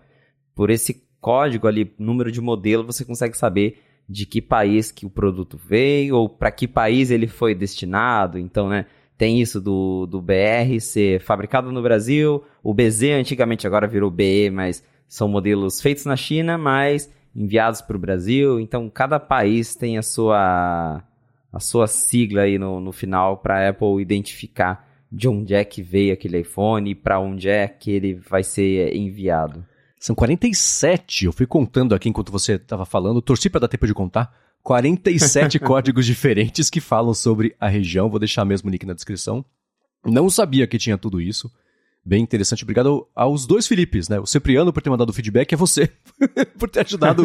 por esse código ali, número de modelo, você consegue saber de que país que o produto veio, ou para que país ele foi destinado, então, né, tem isso do, do BR ser fabricado no Brasil, o BZ antigamente agora virou BE, mas são modelos feitos na China, mas enviados para o Brasil. Então, cada país tem a sua, a sua sigla aí no, no final para a Apple identificar de onde é que veio aquele iPhone e para onde é que ele vai ser enviado. São 47, eu fui contando aqui enquanto você estava falando, torci para dar tempo de contar. 47 códigos diferentes que falam sobre a região, vou deixar mesmo o link na descrição. Não sabia que tinha tudo isso bem interessante. Obrigado aos dois Filipes, né? O Cipriano por ter mandado o feedback, é você por ter ajudado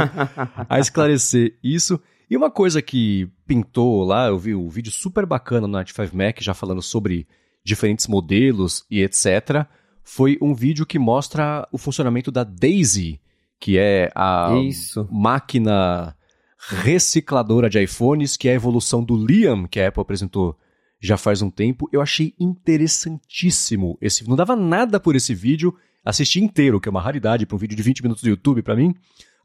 a esclarecer isso. E uma coisa que pintou lá, eu vi um vídeo super bacana no 95 Mac, já falando sobre diferentes modelos e etc. Foi um vídeo que mostra o funcionamento da Daisy, que é a isso. máquina recicladora de iPhones, que é a evolução do Liam, que a Apple apresentou já faz um tempo. Eu achei interessantíssimo esse. Não dava nada por esse vídeo, assisti inteiro, que é uma raridade para um vídeo de 20 minutos do YouTube para mim.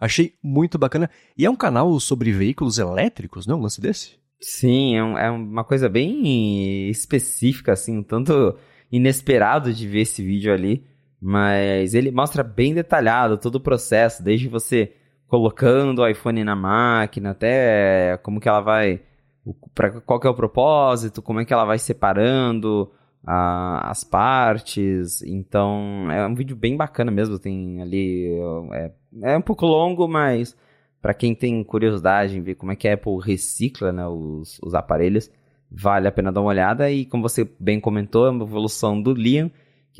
Achei muito bacana. E é um canal sobre veículos elétricos, não? Um lance desse? Sim, é, um, é uma coisa bem específica, assim, um tanto inesperado de ver esse vídeo ali. Mas ele mostra bem detalhado todo o processo, desde você colocando o iPhone na máquina até como que ela vai pra, qual que é o propósito, como é que ela vai separando a, as partes. Então, é um vídeo bem bacana mesmo. Tem ali. É, é um pouco longo, mas para quem tem curiosidade em ver como é que a Apple recicla né, os, os aparelhos, vale a pena dar uma olhada. E como você bem comentou, é uma evolução do Liam,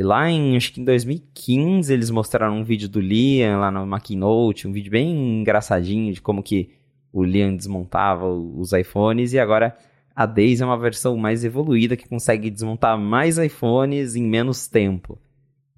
que lá em, acho que em 2015 eles mostraram um vídeo do Liam lá no Keynote, um vídeo bem engraçadinho de como que o Liam desmontava os iPhones e agora a Daisy é uma versão mais evoluída que consegue desmontar mais iPhones em menos tempo.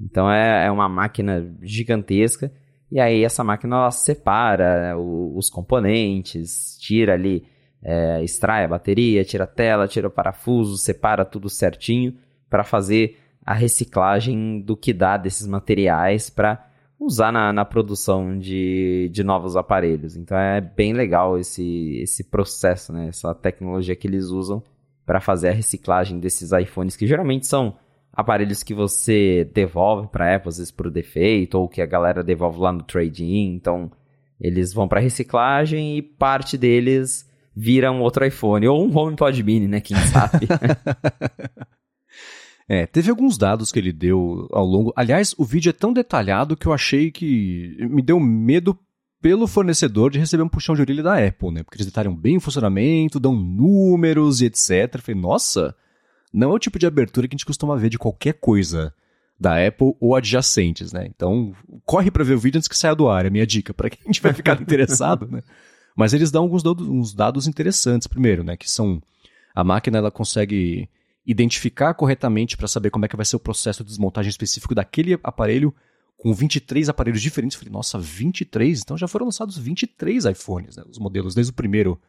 Então é, é uma máquina gigantesca e aí essa máquina ela separa os componentes, tira ali, é, extrai a bateria, tira a tela, tira o parafuso, separa tudo certinho para fazer a reciclagem do que dá desses materiais para usar na, na produção de, de novos aparelhos. Então é bem legal esse, esse processo, né? essa tecnologia que eles usam para fazer a reciclagem desses iPhones, que geralmente são aparelhos que você devolve para Apple, às vezes por defeito, ou que a galera devolve lá no trade-in. Então eles vão para reciclagem e parte deles vira um outro iPhone, ou um HomePod Mini, né? Quem sabe? É, teve alguns dados que ele deu ao longo. Aliás, o vídeo é tão detalhado que eu achei que me deu medo pelo fornecedor de receber um puxão de orelha da Apple, né? Porque eles detalham bem o funcionamento, dão números e etc. Eu falei, nossa, não é o tipo de abertura que a gente costuma ver de qualquer coisa da Apple ou adjacentes, né? Então, corre para ver o vídeo antes que saia do ar, é a minha dica, para quem tiver ficado interessado, né? Mas eles dão alguns dados, uns dados interessantes primeiro, né? Que são a máquina ela consegue identificar corretamente para saber como é que vai ser o processo de desmontagem específico daquele aparelho com 23 aparelhos diferentes. Falei, nossa, 23? Então já foram lançados 23 iPhones, né? Os modelos, desde o primeiro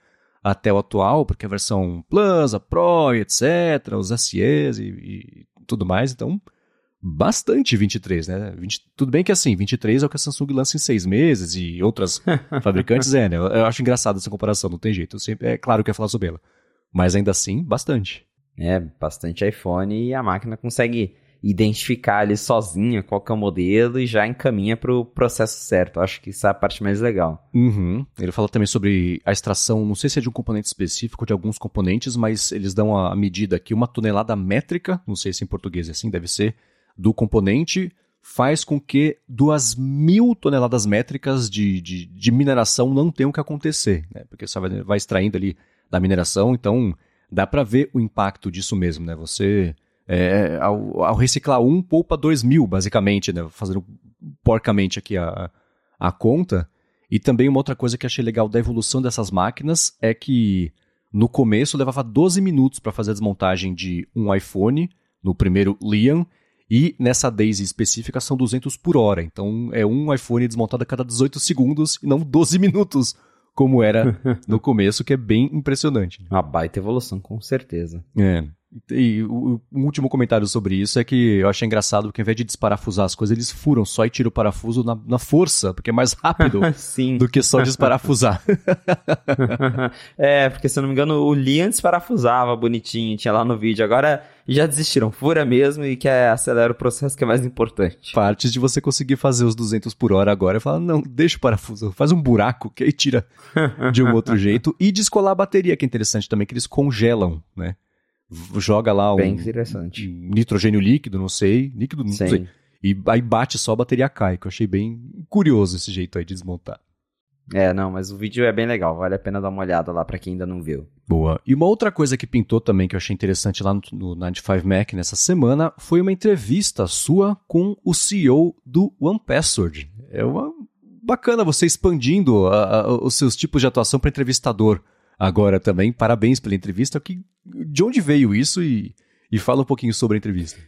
até o atual, porque a versão Plus, a Pro, etc., os SEs e, e tudo mais. Então, bastante 23, né? 20, tudo bem que assim, 23 é o que a Samsung lança em seis meses e outras fabricantes é, né? Eu, eu, acho engraçado essa comparação, não tem jeito. Eu sempre, é claro que eu ia falar sobre ela. Mas ainda assim, bastante. É, bastante iPhone e a máquina consegue identificar ali sozinha qual que é o modelo e já encaminha para o processo certo. Acho que isso é a parte mais legal. Uhum. Ele fala também sobre a extração, não sei se é de um componente específico, de alguns componentes, mas eles dão a medida aqui, uma tonelada métrica, não sei se em português é assim, deve ser, do componente faz com que duas mil toneladas métricas de, de, de mineração não tenham que acontecer, né? Porque você vai, vai extraindo ali da mineração, então dá para ver o impacto disso mesmo, né? Você, é, ao, ao, reciclar um, poupa dois mil, basicamente, né? Fazendo porcamente aqui a, a conta. E também uma outra coisa que achei legal da evolução dessas máquinas é que no começo levava 12 minutos para fazer a desmontagem de um iPhone, no primeiro Liam, e nessa Daisy específica são 200 por hora. Então é um iPhone desmontado a cada 18 segundos e não 12 minutos como era no começo, que é bem impressionante. Uma baita evolução, com certeza. É. E o, o, último comentário sobre isso é que eu achei engraçado que ao invés de desparafusar as coisas, eles furam só e tiram o parafuso na, na força, porque é mais rápido do que só desparafusar. é, porque se eu não me engano, o Liam desparafusava bonitinho, tinha lá no vídeo. Agora já desistiram, fura mesmo e quer acelerar o processo que é mais importante. Partes de você conseguir fazer os 200 por hora agora e falar, não, deixa o parafuso, faz um buraco que aí tira de um outro jeito. E descolar a bateria, que é interessante também, que eles congelam, né? Joga lá Bem um, interessante. Nitrogênio líquido, não sei, líquido, não Sim. sei. E aí bate só a bateria cai, que eu achei bem curioso esse jeito aí de desmontar. É, não, mas o vídeo é bem legal, vale a pena dar uma olhada lá para quem ainda não viu. Boa. E uma outra coisa que pintou também que eu achei interessante lá no, no 95 Mac nessa semana foi uma entrevista sua com o CEO do OnePassword. É uma bacana você expandindo a, a, os seus tipos de atuação para entrevistador agora também. Parabéns pela entrevista. Que, de onde veio isso e, e fala um pouquinho sobre a entrevista.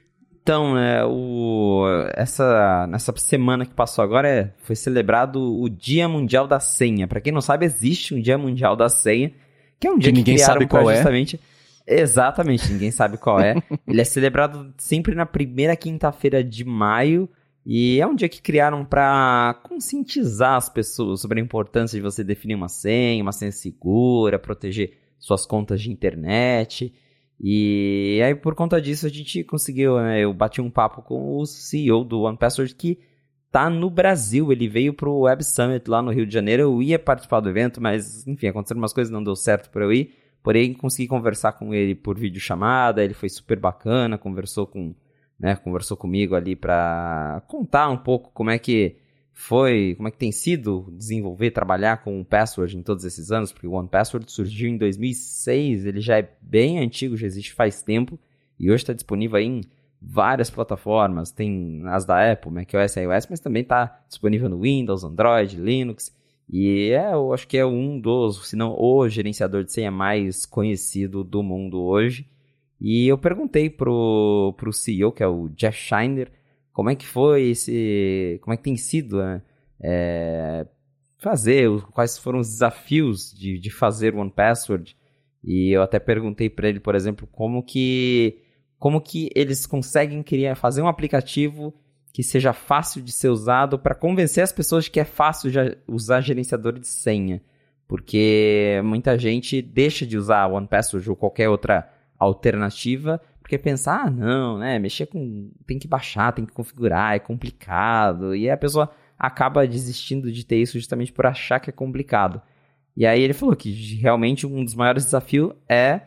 Então, né, o, essa, nessa semana que passou agora é, foi celebrado o Dia Mundial da Senha. Para quem não sabe, existe um Dia Mundial da Senha, que é um dia que, que ninguém sabe qual é. justamente... É. Exatamente, ninguém sabe qual é. Ele é celebrado sempre na primeira quinta-feira de maio. E é um dia que criaram para conscientizar as pessoas sobre a importância de você definir uma senha, uma senha segura, proteger suas contas de internet. E aí, por conta disso, a gente conseguiu. Né? Eu bati um papo com o CEO do OnePassword que tá no Brasil. Ele veio pro Web Summit lá no Rio de Janeiro. Eu ia participar do evento, mas enfim, aconteceram umas coisas, não deu certo para eu ir. Porém, consegui conversar com ele por videochamada. Ele foi super bacana, conversou com né, conversou comigo ali para contar um pouco como é que foi, como é que tem sido desenvolver, trabalhar com o Password em todos esses anos, porque o One Password surgiu em 2006, ele já é bem antigo, já existe faz tempo, e hoje está disponível em várias plataformas, tem as da Apple, macOS e iOS, mas também está disponível no Windows, Android, Linux, e é, eu acho que é um dos, se não o gerenciador de senha mais conhecido do mundo hoje. E eu perguntei pro, pro CEO, que é o Jeff Shiner, como é que foi esse. Como é que tem sido né? é, fazer, quais foram os desafios de, de fazer One Password. E eu até perguntei para ele, por exemplo, como que como que eles conseguem criar, fazer um aplicativo que seja fácil de ser usado para convencer as pessoas de que é fácil usar gerenciador de senha. Porque muita gente deixa de usar One Password ou qualquer outra alternativa porque pensar, ah, não, né? Mexer com. Tem que baixar, tem que configurar, é complicado. E a pessoa acaba desistindo de ter isso justamente por achar que é complicado. E aí ele falou que realmente um dos maiores desafios é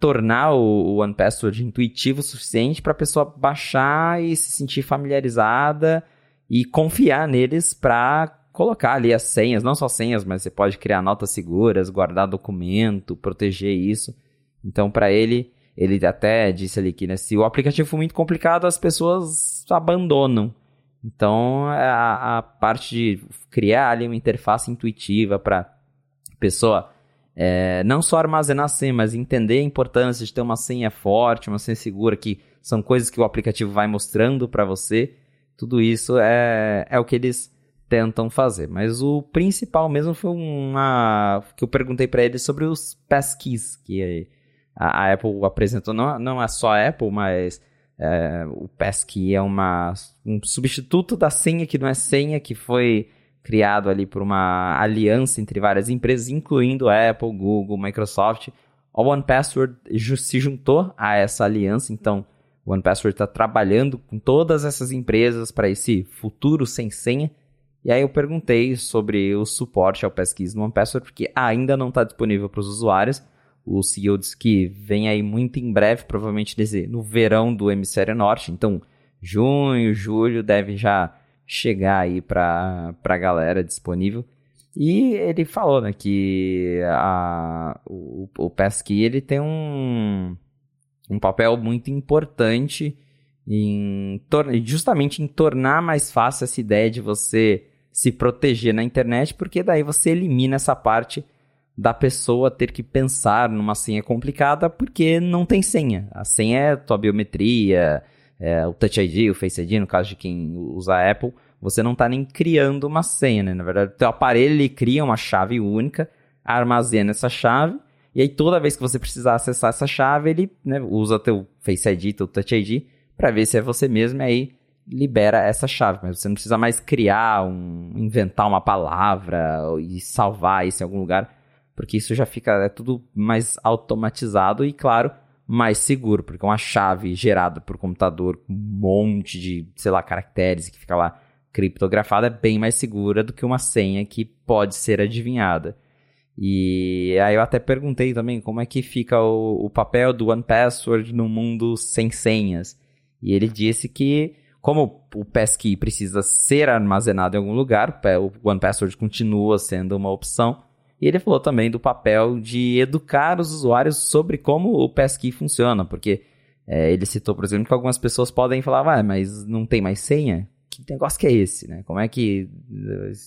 tornar o, One Password intuitivo o suficiente para a pessoa baixar e se sentir familiarizada e confiar neles para colocar ali as senhas, não só senhas, mas você pode criar notas seguras, guardar documento, proteger isso. Então, para ele, ele até disse ali que né, se o aplicativo for muito complicado, as pessoas abandonam. Então, a, a parte de criar ali uma interface intuitiva para pessoa é, não só armazenar a senha, mas entender a importância de ter uma senha forte, uma senha segura, que são coisas que o aplicativo vai mostrando para você. Tudo isso é, é o que eles tentam fazer. Mas o principal mesmo foi uma que eu perguntei para eles sobre os passkeys, que é a, a Apple apresentou, não, não é só a Apple, mas é, o Passkey é uma, um substituto da senha que não é senha, que foi criado ali por uma aliança entre várias empresas, incluindo a Apple, Google, Microsoft. O OnePassword se juntou a essa aliança, então o OnePassword está trabalhando com todas essas empresas para esse futuro sem senha. E aí eu perguntei sobre o suporte ao pesquisa no OnePassword, porque ainda não está disponível para os usuários, o CEO disse que vem aí muito em breve, provavelmente no verão do hemisfério norte. Então, junho, julho deve já chegar aí para a galera disponível. E ele falou né, que a, o, o Passkey ele tem um, um papel muito importante em justamente em tornar mais fácil essa ideia de você se proteger na internet, porque daí você elimina essa parte da pessoa ter que pensar numa senha complicada porque não tem senha. A senha é a tua biometria, é, o Touch ID, o Face ID, no caso de quem usa a Apple, você não está nem criando uma senha, né? Na verdade, o teu aparelho ele cria uma chave única, armazena essa chave, e aí toda vez que você precisar acessar essa chave, ele né, usa teu Face ID, teu Touch ID, para ver se é você mesmo, e aí libera essa chave. Mas você não precisa mais criar, um, inventar uma palavra e salvar isso em algum lugar porque isso já fica é tudo mais automatizado e, claro, mais seguro, porque uma chave gerada por computador com um monte de, sei lá, caracteres que fica lá criptografada é bem mais segura do que uma senha que pode ser adivinhada. E aí eu até perguntei também como é que fica o, o papel do One Password no mundo sem senhas. E ele disse que como o passkey precisa ser armazenado em algum lugar, o One Password continua sendo uma opção, e ele falou também do papel de educar os usuários sobre como o Passkey funciona, porque é, ele citou, por exemplo, que algumas pessoas podem falar, ah, mas não tem mais senha? Que negócio que é esse, né? Como é que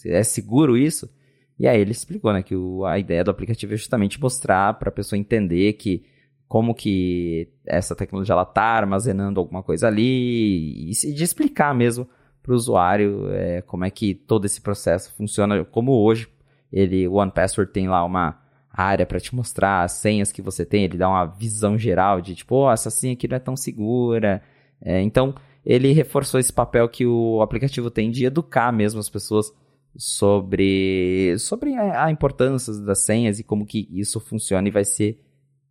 é seguro isso? E aí ele explicou, né, que o, a ideia do aplicativo é justamente mostrar para a pessoa entender que como que essa tecnologia ela tá armazenando alguma coisa ali e, de explicar mesmo para o usuário é, como é que todo esse processo funciona, como hoje ele, o One Password tem lá uma área para te mostrar as senhas que você tem, ele dá uma visão geral de tipo, oh, essa senha aqui não é tão segura. É, então, ele reforçou esse papel que o aplicativo tem de educar mesmo as pessoas sobre, sobre a, importância das senhas e como que isso funciona e vai ser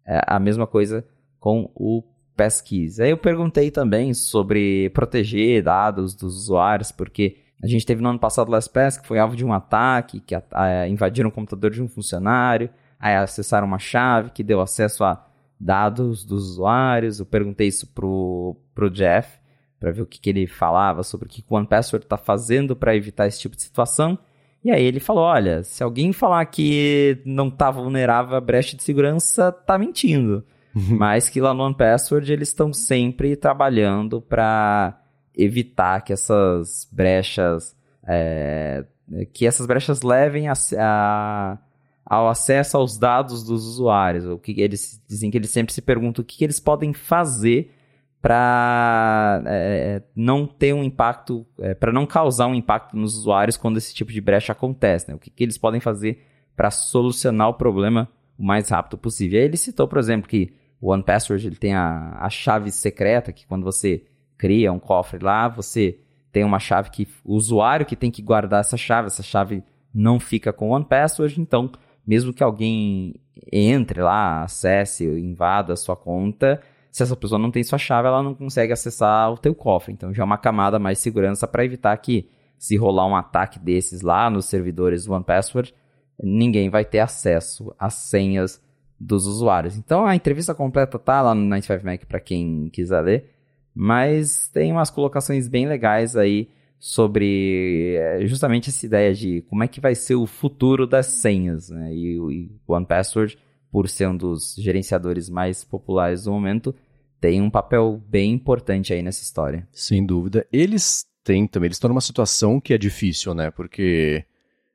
é, a mesma coisa com o Passkeys. Aí eu perguntei também sobre proteger dados dos usuários, porque a gente teve no ano passado o LastPass, que foi alvo de um ataque, que a, invadiram o computador de um funcionário, aí acessaram uma chave que deu acesso a dados dos usuários. Eu perguntei isso pro, pro Jeff, para ver o que, que ele falava sobre o que o OnePassword está fazendo para evitar esse tipo de situação. E aí ele falou: olha, se alguém falar que não está vulnerável a brecha de segurança, tá mentindo. Uhum. Mas que lá no OnePassword eles estão sempre trabalhando para evitar que essas brechas é, que essas brechas levem a, a, ao acesso aos dados dos usuários. O que eles dizem que eles sempre se perguntam o que, eles podem fazer para é, não ter um impacto, é, para não causar um impacto nos usuários quando esse tipo de brecha acontece. Né? O que, que eles podem fazer para solucionar o problema o mais rápido possível. E aí ele citou, por exemplo, que o OnePassword ele tem a, a chave secreta, que quando você cria um cofre lá, você tem uma chave que o usuário que tem que guardar essa chave, essa chave não fica com OnePassword, então mesmo que alguém entre lá, acesse, invada a sua conta, se essa pessoa não tem sua chave, ela não consegue acessar o teu cofre. Então já é uma camada mais de segurança para evitar que se rolar um ataque desses lá nos servidores do OnePassword, ninguém vai ter acesso às senhas dos usuários. Então a entrevista completa tá lá no 95Mac para quem quiser ler, mas tem umas colocações bem legais aí sobre é, justamente essa ideia de como é que vai ser o futuro das senhas, né? E, o OnePassword, por ser um dos gerenciadores mais populares do momento, tem um papel bem importante aí nessa história. Sem dúvida. Eles têm também, eles estão numa situação que é difícil, né? Porque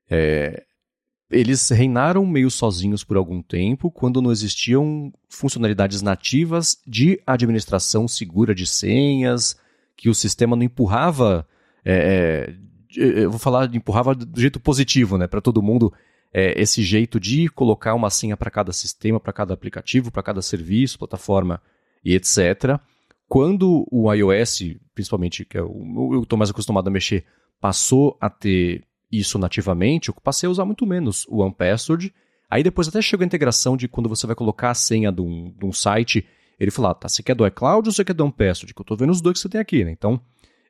é, eles reinaram meio sozinhos por algum tempo, quando não existiam funcionalidades nativas de administração segura de senhas, que o sistema não empurrava é, é, eu vou falar empurrava do jeito positivo, né, para todo mundo, é, esse jeito de colocar uma senha para cada sistema, para cada aplicativo, para cada serviço, plataforma e etc. Quando o iOS, principalmente, que é o, eu estou mais acostumado a mexer, passou a ter isso nativamente, eu passei a usar muito menos o OnePassword. Aí depois até chegou a integração de quando você vai colocar a senha de um, de um site, ele falou, ah, tá, você quer do iCloud ou você quer do OnePassword? Que eu estou vendo os dois que você tem aqui, né? Então,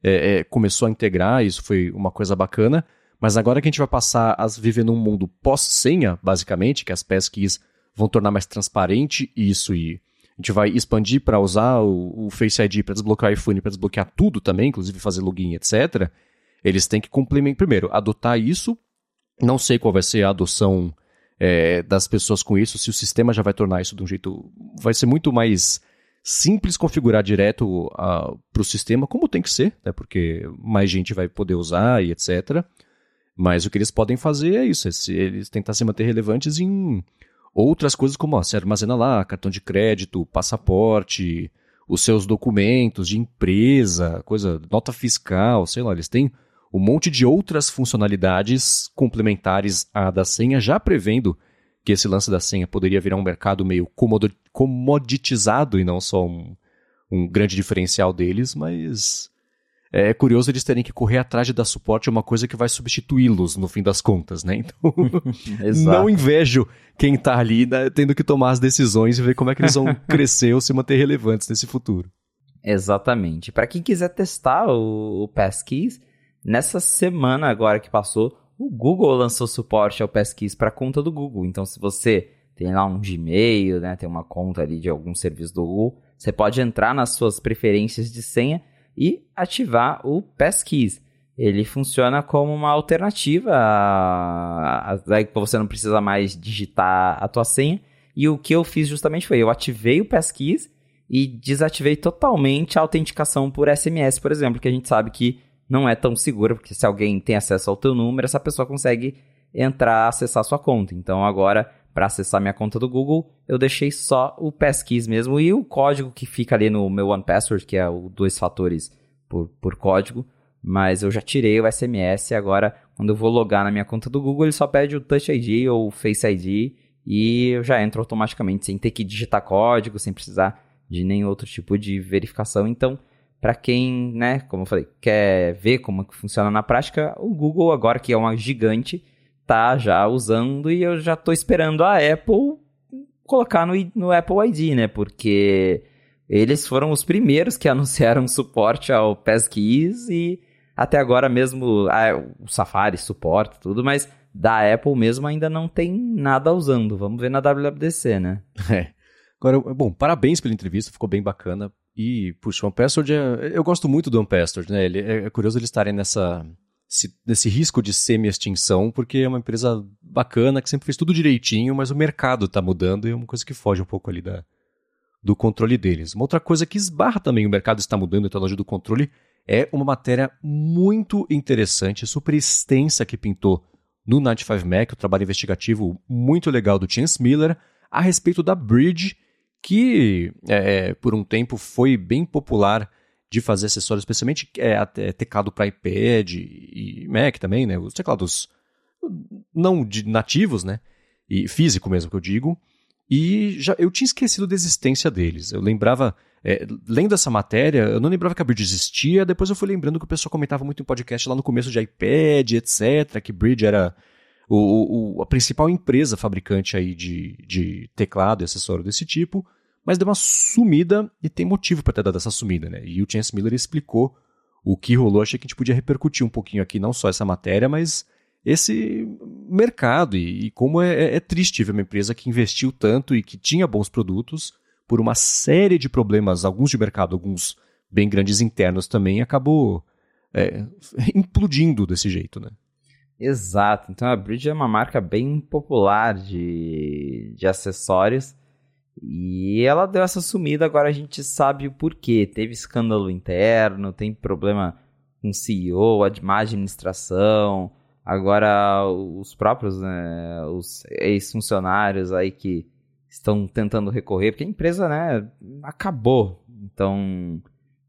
é, é, começou a integrar, isso foi uma coisa bacana. Mas agora que a gente vai passar a viver num mundo pós-senha, basicamente, que as passkeys vão tornar mais transparente isso e a gente vai expandir para usar o, o, Face ID para desbloquear o iPhone, para desbloquear tudo também, inclusive fazer login, etc. Eles têm que complementar, primeiro, adotar isso. Não sei qual vai ser a adoção é, das pessoas com isso, se o sistema já vai tornar isso de um jeito. Vai ser muito mais simples configurar direto para o sistema, como tem que ser, né, porque mais gente vai poder usar e etc. Mas o que eles podem fazer é isso, é se eles tentar se manter relevantes em outras coisas como ó, armazena lá cartão de crédito, passaporte, os seus documentos de empresa, coisa, nota fiscal, sei lá, eles têm um monte de outras funcionalidades complementares à da senha, já prevendo que esse lance da senha poderia virar um mercado meio comoditizado e não só um, um grande diferencial deles, mas é curioso eles terem que correr atrás de dar suporte a uma coisa que vai substituí-los no fim das contas, né? Então, não invejo quem tá ali né, tendo que tomar as decisões e ver como é que eles vão crescer ou se manter relevantes nesse futuro. Exatamente. Para quem quiser testar o, o Passkeys, nessa semana agora que passou, o Google lançou suporte ao Passkeys para conta do Google. Então, se você tem lá um Gmail, né, tem uma conta ali de algum serviço do Google, você pode entrar nas suas preferências de senha e ativar o Passkeys. Ele funciona como uma alternativa, a, a, você não precisa mais digitar a tua senha. E o que eu fiz justamente foi, eu ativei o Passkeys e desativei totalmente a autenticação por SMS, por exemplo, que a gente sabe que não é tão segura, porque se alguém tem acesso ao teu número, essa pessoa consegue entrar, acessar a sua conta. Então agora, para acessar minha conta do Google, eu deixei só o passkeys mesmo e o código que fica ali no meu One Password, que é o dois fatores por, por código, mas eu já tirei o SMS e agora quando eu vou logar na minha conta do Google, ele só pede o Touch ID ou o Face ID e eu já entro automaticamente sem ter que digitar código, sem precisar de nenhum outro tipo de verificação. Então, para quem, né, como eu falei, quer ver como que funciona na prática, o Google agora que é uma gigante tá já usando e eu já tô esperando a Apple colocar no, no Apple ID, né? Porque eles foram os primeiros que anunciaram suporte ao Passkeys e até agora mesmo ah, o Safari suporta tudo, mas da Apple mesmo ainda não tem nada usando. Vamos ver na WWDC, né? É. Agora, bom, parabéns pela entrevista, ficou bem bacana. E, puxa, o Unpastord, é, eu gosto muito do Unpastord, né? Ele, é, é curioso eles estarem nessa, nesse risco de semi-extinção, porque é uma empresa bacana que sempre fez tudo direitinho, mas o mercado está mudando e é uma coisa que foge um pouco ali da, do controle deles. Uma outra coisa que esbarra também o mercado está mudando e está longe do controle é uma matéria muito interessante, super extensa que pintou no 95 Mac, o trabalho investigativo muito legal do Chance Miller, a respeito da Bridge, que é, por um tempo foi bem popular de fazer acessórios, especialmente é, é teclado para iPad e Mac também, né? Os teclados não de nativos, né? E físico mesmo que eu digo. E já eu tinha esquecido da existência deles. Eu lembrava, é, lendo essa matéria, eu não lembrava que a Bridge existia. Depois eu fui lembrando que o pessoal comentava muito em podcast lá no começo de iPad, etc. Que Bridge era o, o, a principal empresa fabricante aí de, de teclado e acessório desse tipo, mas deu uma sumida e tem motivo para ter dado essa sumida, né? E o Chance Miller explicou o que rolou. Achei que a gente podia repercutir um pouquinho aqui, não só essa matéria, mas esse mercado e, e como é, é, é triste ver uma empresa que investiu tanto e que tinha bons produtos por uma série de problemas, alguns de mercado, alguns bem grandes internos também, acabou é, implodindo desse jeito, né? Exato. Então a Bridge é uma marca bem popular de, de acessórios. E ela deu essa sumida, agora a gente sabe o porquê. Teve escândalo interno, tem problema com CEO, má administração. Agora os próprios, né, os ex-funcionários aí que estão tentando recorrer, porque a empresa, né, acabou. Então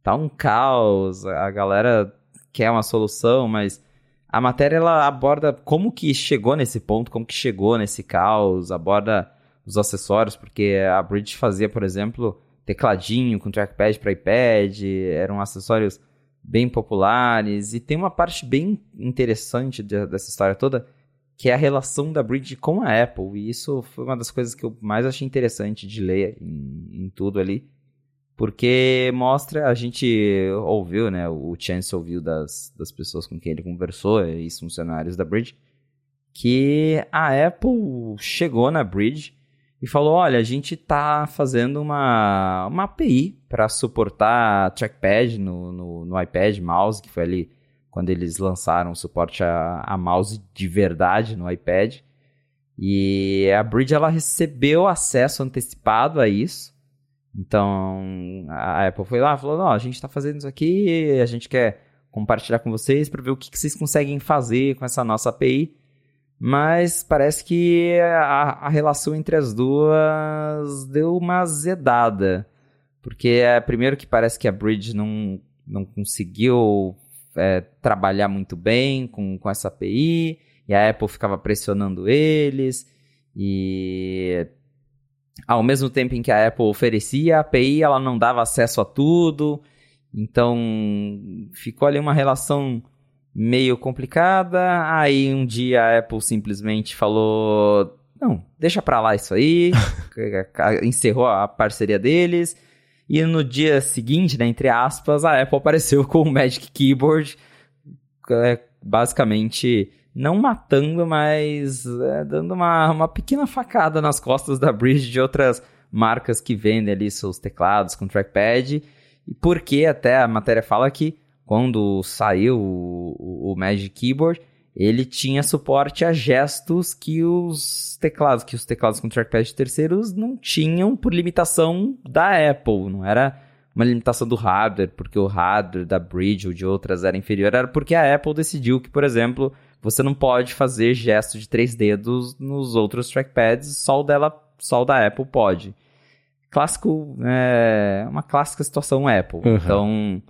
tá um caos, a galera quer uma solução, mas a matéria ela aborda como que chegou nesse ponto, como que chegou nesse caos, aborda os acessórios, porque a Bridge fazia, por exemplo, tecladinho com trackpad para iPad, eram acessórios bem populares e tem uma parte bem interessante de, dessa história toda, que é a relação da Bridge com a Apple, e isso foi uma das coisas que eu mais achei interessante de ler em, em tudo ali porque mostra, a gente ouviu, né, o Chance ouviu das, das pessoas com quem ele conversou, e funcionários da Bridge, que a Apple chegou na Bridge e falou, olha, a gente tá fazendo uma, uma API para suportar trackpad no, no, no, iPad, mouse, que foi ali quando eles lançaram o suporte a, a mouse de verdade no iPad. E a Bridge ela recebeu acesso antecipado a isso então, a Apple foi lá e falou: Não, a gente está fazendo isso aqui, a gente quer compartilhar com vocês para ver o que, que, vocês conseguem fazer com essa nossa API. Mas parece que a, a relação entre as duas deu uma zedada. Porque é primeiro que parece que a Bridge não, não conseguiu é, trabalhar muito bem com, com essa API, e a Apple ficava pressionando eles, e ao mesmo tempo em que a Apple oferecia a API, ela não dava acesso a tudo. Então, ficou ali uma relação meio complicada. Aí um dia a Apple simplesmente falou: "Não, deixa para lá isso aí". Encerrou a parceria deles. E no dia seguinte, né, entre aspas, a Apple apareceu com o Magic Keyboard, é, basicamente não matando, mas é, dando uma, uma pequena facada nas costas da Bridge de outras marcas que vendem ali seus teclados com trackpad. E porque até a matéria fala que quando saiu o, o, Magic Keyboard, ele tinha suporte a gestos que os teclados, que os teclados com trackpad terceiros não tinham por limitação da Apple, não era uma limitação do hardware, porque o hardware da Bridge ou de outras era inferior, era porque a Apple decidiu que, por exemplo, você não pode fazer gesto de três dedos nos outros trackpads, só o dela, só o da Apple pode. Clássico, é uma clássica situação Apple. Uhum. Então,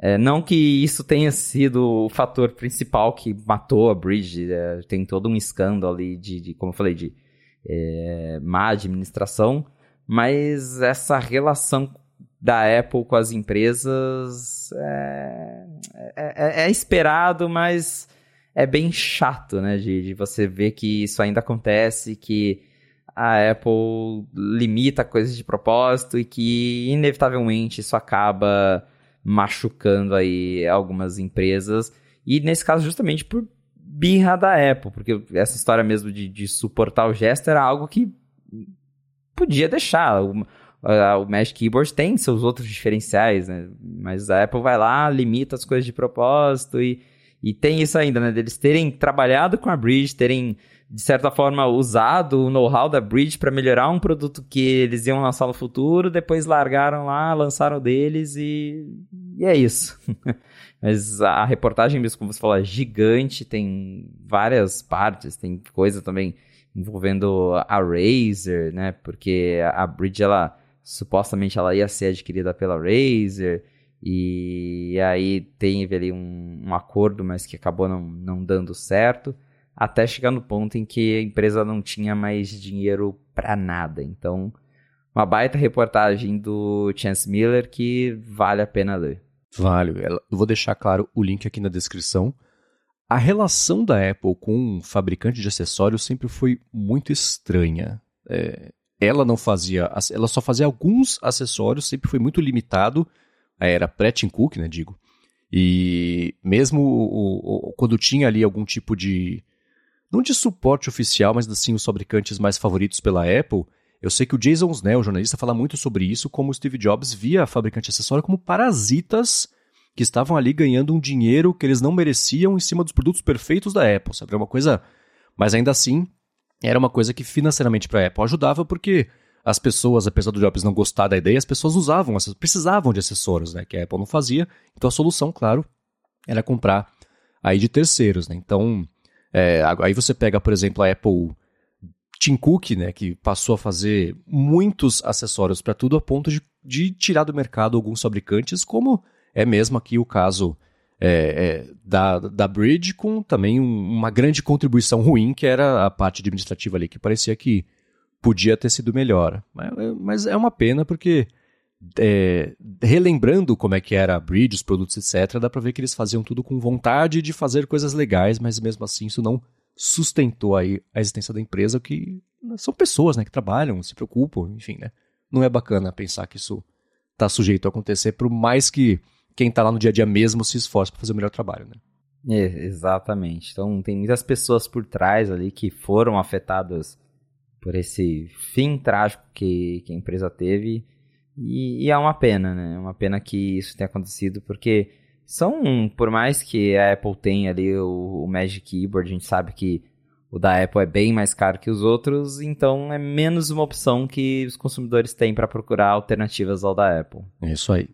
é, não que isso tenha sido o fator principal que matou a Bridge, é, tem todo um escândalo ali de, de como eu falei, de é, má administração, mas essa relação da Apple com as empresas é, é, é, é esperado, mas é bem chato, né? De, de você ver que isso ainda acontece, que a Apple limita coisas de propósito e que, inevitavelmente, isso acaba machucando aí algumas empresas. E nesse caso, justamente por birra da Apple, porque essa história mesmo de, de suportar o gesto era algo que podia deixar. o Magic Keyboard tem seus outros diferenciais, né? Mas a Apple vai lá, limita as coisas de propósito e, e tem isso ainda, né? Deles terem trabalhado com a Bridge, terem, de certa forma, usado o know-how da Bridge para melhorar um produto que eles iam lançar no futuro, depois largaram lá, lançaram deles e, e é isso. Mas a reportagem, mesmo como você falou, é gigante, tem várias partes, tem coisa também envolvendo a Razer, né? Porque a Bridge, ela supostamente ela ia ser adquirida pela Razer, e aí teve ali um, um acordo, mas que acabou não, não dando certo, até chegar no ponto em que a empresa não tinha mais dinheiro para nada. Então, uma baita reportagem do Chance Miller que vale a pena ler. Vale. Eu vou deixar claro o link aqui na descrição. A relação da Apple com um fabricante de acessórios sempre foi muito estranha. É, ela não fazia, ela só fazia alguns acessórios, sempre foi muito limitado. Era pré-Tim Cook, né, digo. E mesmo o, o, quando tinha ali algum tipo de não de suporte oficial, mas assim os fabricantes mais favoritos pela Apple, eu sei que o Jason Snell, o jornalista, fala muito sobre isso, como o Steve Jobs via a fabricante acessório como parasitas que estavam ali ganhando um dinheiro que eles não mereciam em cima dos produtos perfeitos da Apple, sabe? É uma coisa, mas ainda assim, era uma coisa que financeiramente para a Apple ajudava porque as pessoas, apesar do Jobs não gostar da ideia, as pessoas usavam, precisavam de acessórios, né, que a Apple não fazia. Então a solução, claro, era comprar aí de terceiros, né? Então, é, aí você pega, por exemplo, a Apple Tim Cook, né, que passou a fazer muitos acessórios para tudo a ponto de, de tirar do mercado alguns fabricantes, como é mesmo aqui o caso é, é, da, da Bridge, com também um, uma grande contribuição ruim, que era a parte administrativa ali, que parecia que podia ter sido melhor. Mas, mas é uma pena, porque é, relembrando como é que era a Bridge, os produtos, etc., dá para ver que eles faziam tudo com vontade de fazer coisas legais, mas mesmo assim isso não sustentou aí a existência da empresa, que são pessoas né, que trabalham, se preocupam, enfim, né? Não é bacana pensar que isso está sujeito a acontecer, por mais que quem está lá no dia a dia mesmo se esforce para fazer o melhor trabalho, né? É, exatamente. Então tem muitas pessoas por trás ali que foram afetadas por esse fim trágico que, que a empresa teve. E, e, é uma pena, né? É uma pena que isso tenha acontecido, porque são, por mais que a Apple tenha ali o, o Magic Keyboard, a gente sabe que o da Apple é bem mais caro que os outros, então é menos uma opção que os consumidores têm para procurar alternativas ao da Apple. É isso aí.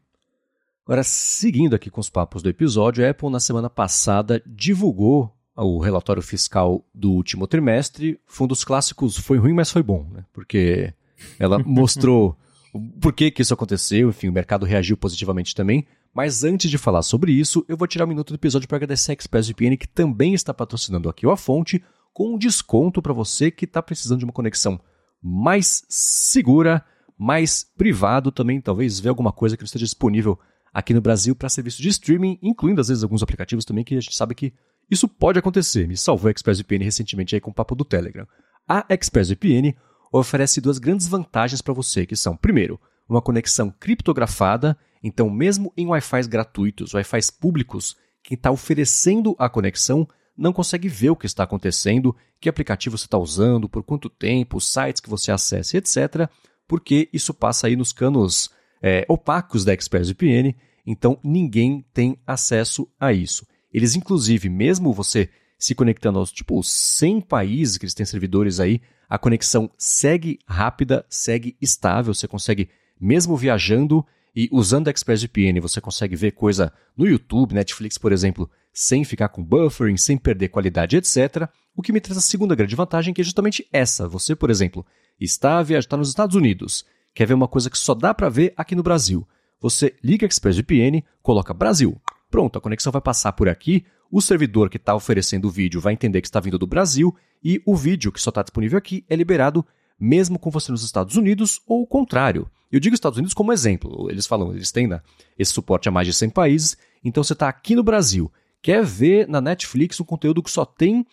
Agora, seguindo aqui com os papos do episódio, a Apple na semana passada divulgou o relatório fiscal do último trimestre. Foi um dos clássicos, foi ruim, mas foi bom, né? Porque ela mostrou por que, que isso aconteceu, enfim, o mercado reagiu positivamente também. Mas antes de falar sobre isso, eu vou tirar um minuto do episódio para agradecer a ExpressVPN, que também está patrocinando aqui o A Fonte, com um desconto para você que está precisando de uma conexão mais segura, mais privado também, talvez ver alguma coisa que não esteja disponível aqui no Brasil para serviços de streaming, incluindo às vezes alguns aplicativos também que a gente sabe que isso pode acontecer. Me salvou a ExpressVPN recentemente aí com o papo do Telegram. A ExpressVPN oferece duas grandes vantagens para você, que são, primeiro, uma conexão criptografada, então mesmo em Wi-Fi gratuitos, Wi-Fi públicos, quem está oferecendo a conexão não consegue ver o que está acontecendo, que aplicativo você está usando, por quanto tempo, os sites que você acessa, etc., porque isso passa aí nos canos é, opacos da ExpressVPN, então ninguém tem acesso a isso. Eles, inclusive, mesmo você se conectando aos tipo 100 países que eles têm servidores aí, a conexão segue rápida, segue estável, você consegue, mesmo viajando e usando a ExpressVPN, você consegue ver coisa no YouTube, Netflix, por exemplo, sem ficar com buffering, sem perder qualidade, etc. O que me traz a segunda grande vantagem, que é justamente essa. Você, por exemplo, está viajando está nos Estados Unidos, Quer ver uma coisa que só dá para ver aqui no Brasil? Você liga a ExpressVPN, coloca Brasil. Pronto, a conexão vai passar por aqui, o servidor que está oferecendo o vídeo vai entender que está vindo do Brasil e o vídeo que só está disponível aqui é liberado mesmo com você nos Estados Unidos ou o contrário. Eu digo Estados Unidos como exemplo. Eles falam, eles têm né, esse suporte a mais de 100 países, então você está aqui no Brasil, quer ver na Netflix um conteúdo que só tem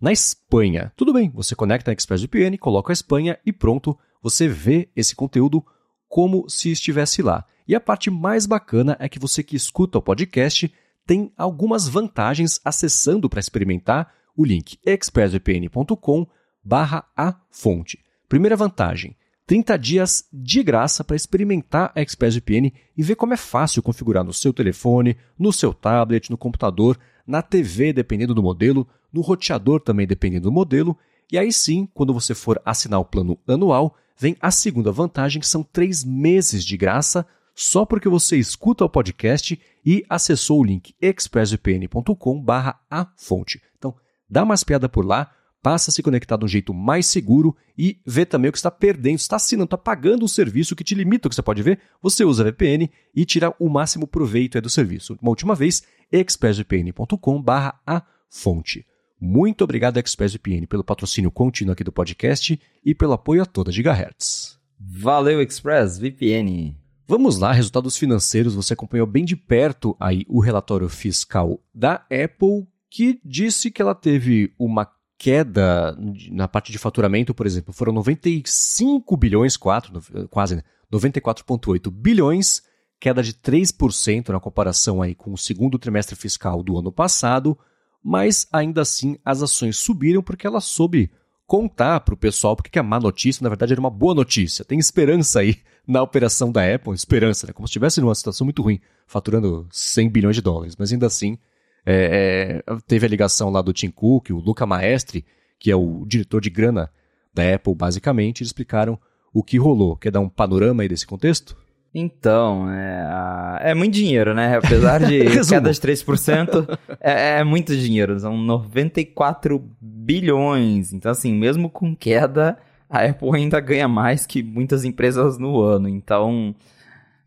na Espanha. Tudo bem, você conecta a ExpressVPN, coloca a Espanha e pronto, você vê esse conteúdo como se estivesse lá. E a parte mais bacana é que você que escuta o podcast tem algumas vantagens acessando para experimentar o link expressvpn.com barra a fonte. Primeira vantagem, 30 dias de graça para experimentar a ExpressVPN e ver como é fácil configurar no seu telefone, no seu tablet, no computador, na TV, dependendo do modelo, no roteador também, dependendo do modelo. E aí sim, quando você for assinar o plano anual, vem a segunda vantagem, que são três meses de graça, só porque você escuta o podcast e acessou o link expressvpn.com/a fonte. Então, dá uma espiada por lá passa a se conectar de um jeito mais seguro e vê também o que está perdendo, está assinando, está pagando um serviço que te limita o que você pode ver, você usa VPN e tira o máximo proveito do serviço. Uma última vez, expressvpn.com a fonte. Muito obrigado, ExpressVPN, pelo patrocínio contínuo aqui do podcast e pelo apoio a toda Gigahertz. Valeu, ExpressVPN! Vamos lá, resultados financeiros. Você acompanhou bem de perto aí o relatório fiscal da Apple, que disse que ela teve uma queda na parte de faturamento, por exemplo, foram 95 bilhões, 4, quase, né? 94,8 bilhões, queda de 3% na comparação aí com o segundo trimestre fiscal do ano passado, mas ainda assim as ações subiram porque ela soube contar para o pessoal porque a má notícia, na verdade, era uma boa notícia. Tem esperança aí na operação da Apple, esperança, né? Como se estivesse numa situação muito ruim, faturando 100 bilhões de dólares, mas ainda assim é, é, teve a ligação lá do Tim Cook, o Luca Maestri, que é o diretor de grana da Apple, basicamente, eles explicaram o que rolou. Quer dar um panorama aí desse contexto? Então, é, é muito dinheiro, né? Apesar de queda de 3%, é, é muito dinheiro. São 94 bilhões. Então, assim, mesmo com queda, a Apple ainda ganha mais que muitas empresas no ano. Então,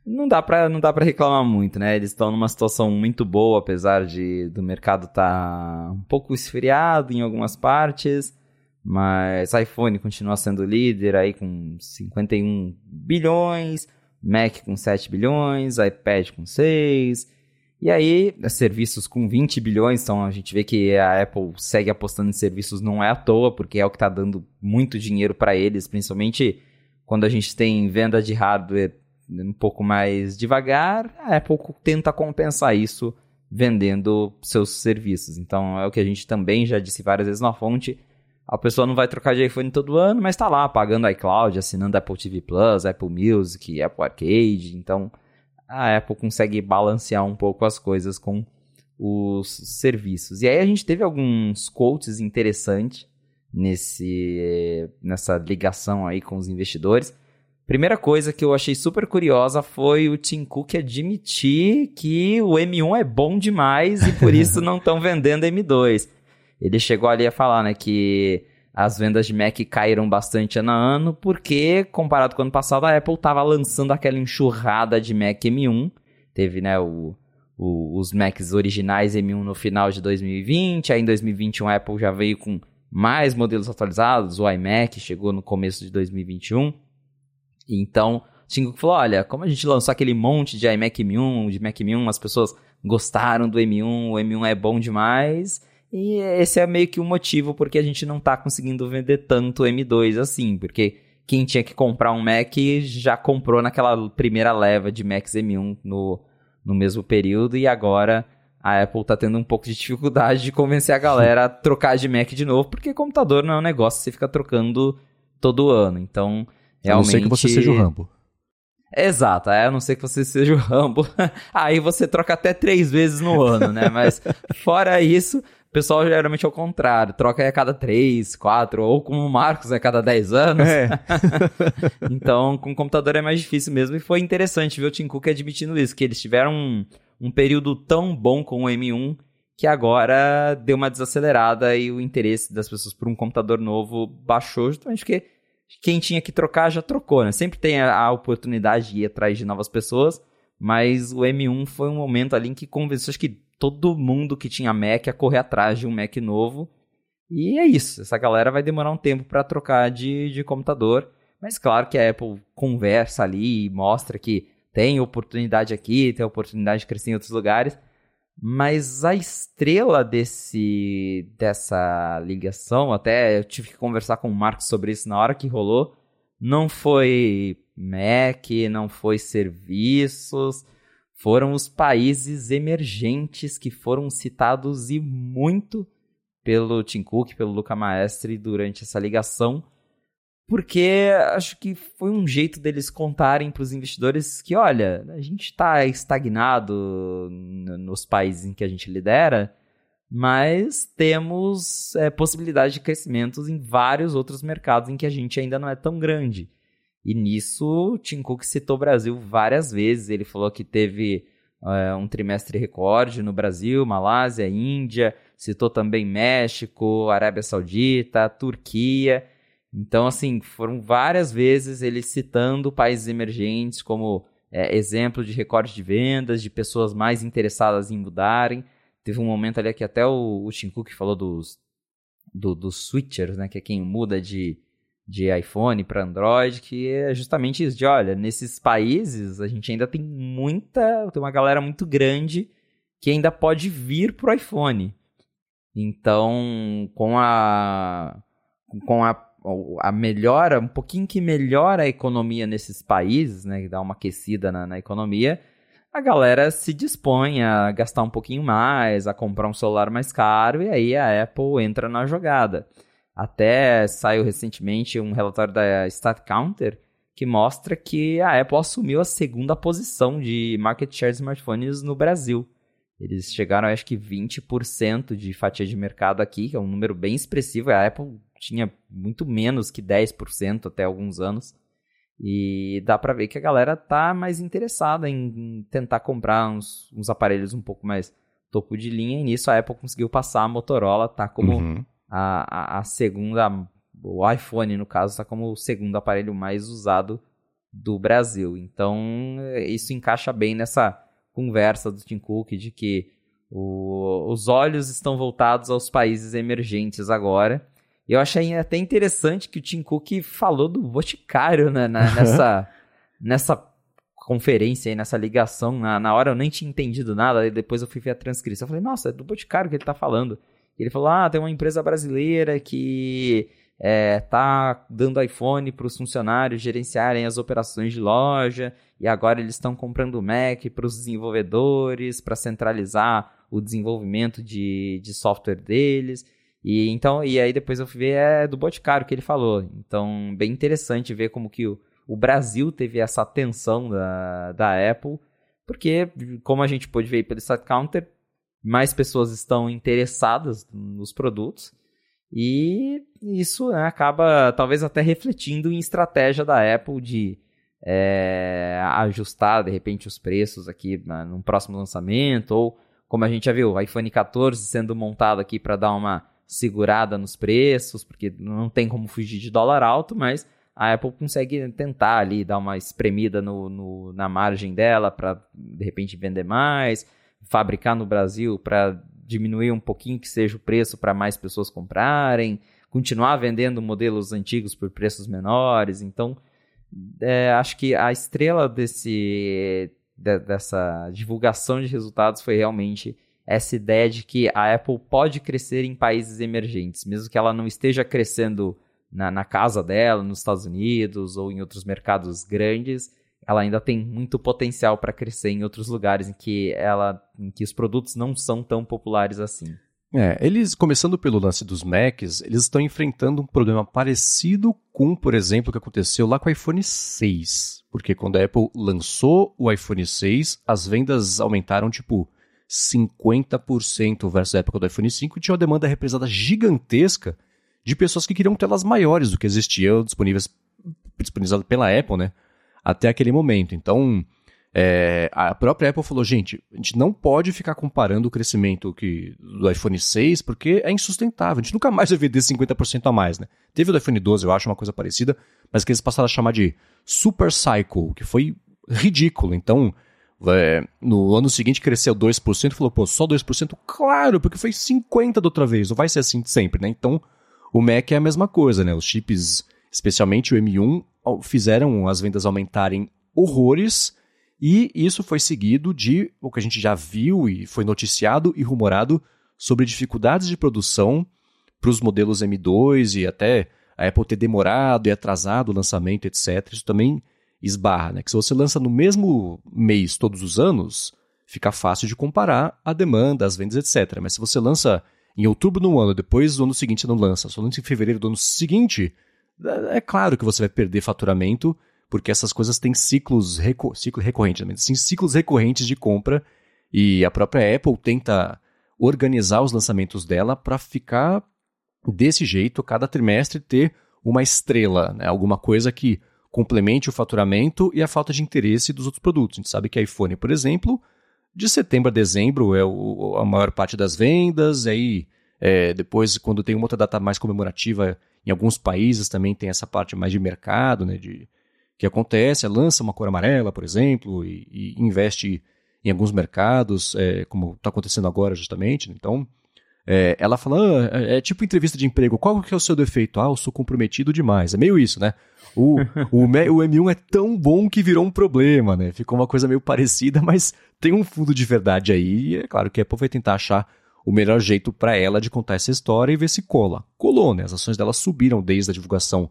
não dá para não dá para reclamar muito, né? Eles estão numa situação muito boa, apesar de do mercado estar tá um pouco esfriado em algumas partes, mas iPhone continua sendo líder aí com 51 bilhões, Mac com 7 bilhões, iPad com 6. E aí, serviços com 20 bilhões, então a gente vê que a Apple segue apostando em serviços não é à toa, porque é o que está dando muito dinheiro para eles, principalmente quando a gente tem venda de hardware um pouco mais devagar, a Apple tenta compensar isso vendendo seus serviços. Então é o que a gente também já disse várias vezes na fonte. A pessoa não vai trocar de iPhone todo ano, mas está lá pagando iCloud, assinando Apple TV Plus, Apple Music, Apple Arcade. Então a Apple consegue balancear um pouco as coisas com os serviços. E aí a gente teve alguns quotes interessantes nesse nessa ligação aí com os investidores. Primeira coisa que eu achei super curiosa foi o Tim Cook admitir que o M1 é bom demais e por isso não estão vendendo M2. Ele chegou ali a falar, né, que as vendas de Mac caíram bastante ano a ano, porque, comparado com o ano passado, a Apple estava lançando aquela enxurrada de Mac M1. Teve, né, o, o, os Macs originais M1 no final de 2020, aí em 2021 a Apple já veio com mais modelos atualizados, o iMac chegou no começo de 2021. Então, Tim falou: olha, como a gente lançou aquele monte de iMac M1, de Mac M1, as pessoas gostaram do M1, o M1 é bom demais. E esse é meio que o motivo porque a gente não está conseguindo vender tanto M2 assim, porque quem tinha que comprar um Mac já comprou naquela primeira leva de Macs M1 no, no mesmo período e agora a Apple está tendo um pouco de dificuldade de convencer a galera a trocar de Mac de novo, porque computador não é um negócio que você fica trocando todo ano. Então, Realmente... A não ser que você seja o Rambo. Exato, é, a não ser que você seja o Rambo. Aí você troca até três vezes no ano, né? Mas fora isso, pessoal geralmente é o contrário. Troca a cada três, quatro, ou como o Marcos, a cada dez anos. É. então, com o computador é mais difícil mesmo. E foi interessante ver o Tim Cook admitindo isso, que eles tiveram um, um período tão bom com o M1 que agora deu uma desacelerada e o interesse das pessoas por um computador novo baixou, justamente porque quem tinha que trocar já trocou, né? Sempre tem a, a oportunidade de ir atrás de novas pessoas, mas o M1 foi um momento ali em que convenceu acho que todo mundo que tinha Mac a correr atrás de um Mac novo. E é isso, essa galera vai demorar um tempo para trocar de, de computador, mas claro que a Apple conversa ali e mostra que tem oportunidade aqui, tem oportunidade de crescer em outros lugares. Mas a estrela desse dessa ligação, até eu tive que conversar com o Marcos sobre isso na hora que rolou, não foi Mac, não foi serviços, foram os países emergentes que foram citados e muito pelo Tim Cook, pelo Luca Maestri durante essa ligação. porque acho que foi um jeito deles contarem para os investidores que, olha, a gente está estagnado nos países em que a gente lidera, mas temos é, possibilidade de crescimento em vários outros mercados em que a gente ainda não é tão grande. E nisso, Tim Cook citou o Brasil várias vezes. Ele falou que teve é, um trimestre recorde no Brasil, Malásia, Índia, citou também México, Arábia Saudita, Turquia. Então, assim, foram várias vezes ele citando países emergentes como é, exemplo de recorde de vendas, de pessoas mais interessadas em mudarem. Teve um momento ali que até o, o Tim Cook falou dos, do, dos switchers, né, que é quem muda de, de iPhone para Android, que é justamente isso, de olha, nesses países a gente ainda tem muita, tem uma galera muito grande que ainda pode vir pro iPhone. Então, com a com a a melhora, um pouquinho que melhora a economia nesses países, né, que dá uma aquecida na, na, economia, a galera se dispõe a gastar um pouquinho mais, a comprar um celular mais caro, e aí a Apple entra na jogada. Até saiu recentemente um relatório da StatCounter que mostra que a Apple assumiu a segunda posição de market share de smartphones no Brasil. Eles chegaram, acho que 20% de fatia de mercado aqui, que é um número bem expressivo. A Apple tinha muito menos que 10% até alguns anos. E dá para ver que a galera tá mais interessada em tentar comprar uns, uns, aparelhos um pouco mais topo de linha. E nisso a Apple conseguiu passar a Motorola, tá como uhum. A, a, a, segunda, o iPhone no caso, tá como o segundo aparelho mais usado do Brasil. Então isso encaixa bem nessa conversa do Tim Cook de que o, os olhos estão voltados aos países emergentes agora eu achei até interessante que o Tim Cook falou do Boticário né, na, nessa, nessa conferência aí, nessa ligação. Na, na hora eu nem tinha entendido nada, e depois eu fui ver a transcrição. Eu falei, nossa, é do Boticário que ele tá falando. Ele falou, ah, tem uma empresa brasileira que é, tá dando iPhone para os funcionários gerenciarem as operações de loja, e agora eles estão comprando Mac para os desenvolvedores, para centralizar o desenvolvimento de, de software deles. E então, e aí depois eu fui ver é do Boticário que ele falou. Então, bem interessante ver como que o, o Brasil teve essa atenção da, da Apple, porque como a gente pôde ver pelo StatCounter, mais pessoas estão interessadas nos produtos. E isso né, acaba talvez até refletindo em estratégia da Apple de é, ajustar de repente os preços aqui né, no próximo lançamento ou como a gente já viu, o iPhone 14 sendo montado aqui para dar uma segurada nos preços, porque não tem como fugir de dólar alto, mas a Apple consegue tentar ali dar uma espremida no, no na margem dela para de repente vender mais, fabricar no Brasil para diminuir um pouquinho que seja o preço para mais pessoas comprarem, continuar vendendo modelos antigos por preços menores. Então, é, acho que a estrela desse de, dessa divulgação de resultados foi realmente essa ideia de que a Apple pode crescer em países emergentes, mesmo que ela não esteja crescendo na, na casa dela, nos Estados Unidos ou em outros mercados grandes, ela ainda tem muito potencial para crescer em outros lugares em que ela, em que os produtos não são tão populares assim. É, eles, começando pelo lance dos Macs, eles estão enfrentando um problema parecido com, por exemplo, o que aconteceu lá com o iPhone 6. Porque quando a Apple lançou o iPhone 6, as vendas aumentaram, tipo, 50% versus a época do iPhone 5, tinha uma demanda represada gigantesca de pessoas que queriam telas maiores do que existiam disponíveis disponibilizadas pela Apple, né? Até aquele momento. Então, é, a própria Apple falou, gente, a gente não pode ficar comparando o crescimento que, do iPhone 6, porque é insustentável. A gente nunca mais vai vender 50% a mais, né? Teve o do iPhone 12, eu acho, uma coisa parecida, mas que eles passaram a chamar de Super Cycle, que foi ridículo. Então, é, no ano seguinte cresceu 2%, falou, pô, só 2%? Claro, porque foi 50% da outra vez, não vai ser assim sempre, né? Então, o Mac é a mesma coisa, né? Os chips, especialmente o M1, fizeram as vendas aumentarem horrores, e isso foi seguido de o que a gente já viu e foi noticiado e rumorado sobre dificuldades de produção para os modelos M2 e até a Apple ter demorado e atrasado o lançamento, etc. Isso também esbarra, né? Que se você lança no mesmo mês todos os anos, fica fácil de comparar a demanda, as vendas, etc. Mas se você lança em outubro no ano, depois do ano seguinte não lança, só lança em fevereiro do ano seguinte, é claro que você vai perder faturamento, porque essas coisas têm ciclos ciclo recorrentes, né? sim, ciclos recorrentes de compra, e a própria Apple tenta organizar os lançamentos dela para ficar desse jeito, cada trimestre ter uma estrela, né? alguma coisa que complemente o faturamento e a falta de interesse dos outros produtos. A gente sabe que iPhone, por exemplo, de setembro a dezembro é o, a maior parte das vendas, aí é, depois, quando tem uma outra data mais comemorativa, em alguns países também tem essa parte mais de mercado, né, de, que acontece, lança uma cor amarela, por exemplo, e, e investe em alguns mercados, é, como está acontecendo agora justamente. Então, é, ela fala, ah, é, é tipo entrevista de emprego, qual que é o seu defeito? Ah, eu sou comprometido demais. É meio isso, né? O, o, o M1 é tão bom que virou um problema, né? Ficou uma coisa meio parecida, mas tem um fundo de verdade aí. E é claro que a Apple vai tentar achar o melhor jeito para ela de contar essa história e ver se cola. Colou, né? As ações dela subiram desde a divulgação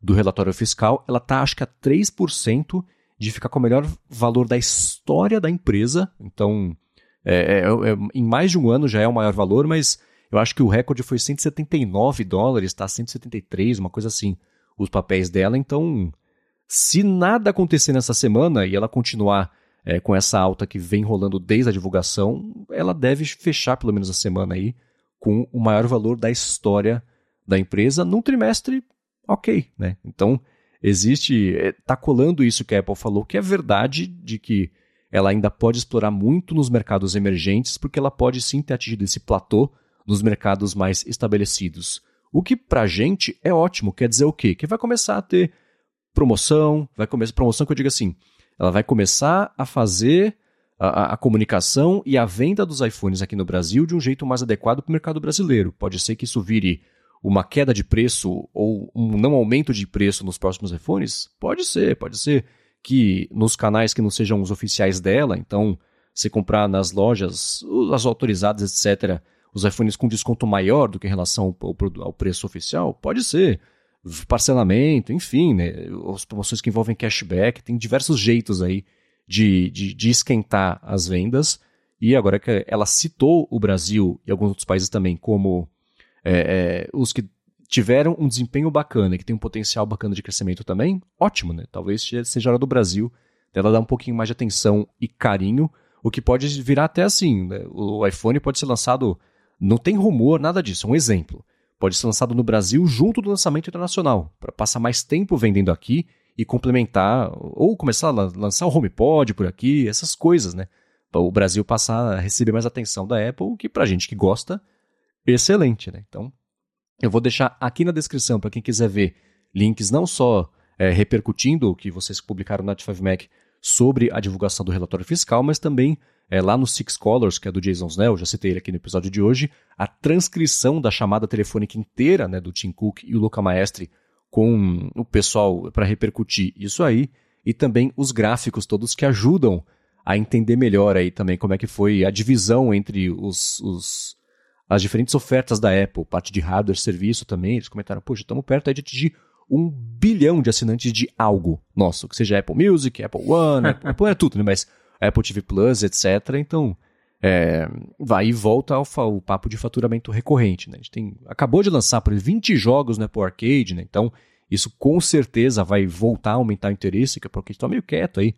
do relatório fiscal. Ela tá, acho que a 3% de ficar com o melhor valor da história da empresa. Então, é, é, é, em mais de um ano já é o maior valor, mas eu acho que o recorde foi 179 dólares, está 173, uma coisa assim, os papéis dela. Então, se nada acontecer nessa semana e ela continuar é, com essa alta que vem rolando desde a divulgação, ela deve fechar pelo menos a semana aí com o maior valor da história da empresa num trimestre ok, né? Então, existe, está é, colando isso que a Apple falou, que é verdade de que ela ainda pode explorar muito nos mercados emergentes, porque ela pode sim ter atingido esse platô nos mercados mais estabelecidos. O que pra gente é ótimo, quer dizer o quê? Que vai começar a ter promoção, vai começar promoção que eu digo assim, ela vai começar a fazer a, a, comunicação e a venda dos iPhones aqui no Brasil de um jeito mais adequado para o mercado brasileiro. Pode ser que isso vire uma queda de preço ou um não aumento de preço nos próximos iPhones? Pode ser, pode ser que nos canais que não sejam os oficiais dela, então se comprar nas lojas, as autorizadas, etc., os iPhones com desconto maior do que em relação ao, ao preço oficial, pode ser. Parcelamento, enfim, né? as promoções que envolvem cashback, tem diversos jeitos aí de, de, de esquentar as vendas. E agora que ela citou o Brasil e alguns outros países também como é, é, os que tiveram um desempenho bacana e que tem um potencial bacana de crescimento também, ótimo, né? Talvez seja hora do Brasil dela dar um pouquinho mais de atenção e carinho, o que pode virar até assim, né? o iPhone pode ser lançado, não tem rumor, nada disso, é um exemplo. Pode ser lançado no Brasil junto do lançamento internacional, para passar mais tempo vendendo aqui e complementar, ou começar a lançar o HomePod por aqui, essas coisas, né? Para o Brasil passar a receber mais atenção da Apple, que pra gente que gosta, excelente, né? Então, eu vou deixar aqui na descrição para quem quiser ver links não só é, repercutindo o que vocês publicaram na T5Mac sobre a divulgação do relatório fiscal, mas também é, lá no Six Colors, que é do Jason Snell, já citei ele aqui no episódio de hoje, a transcrição da chamada telefônica inteira né, do Tim Cook e o Luca Maestre com o pessoal para repercutir isso aí, e também os gráficos todos que ajudam a entender melhor aí também como é que foi a divisão entre os, os as diferentes ofertas da Apple, parte de hardware, serviço também, eles comentaram, poxa, estamos perto aí de atingir um bilhão de assinantes de algo nosso, que seja Apple Music, Apple One, Apple, Apple é tudo, né? Mas Apple TV Plus, etc. Então, é, vai e volta ao, ao, papo de faturamento recorrente, né? A gente tem, acabou de lançar por 20 jogos no Apple Arcade, né? Então, isso com certeza vai voltar a aumentar o interesse, é porque está meio quieto aí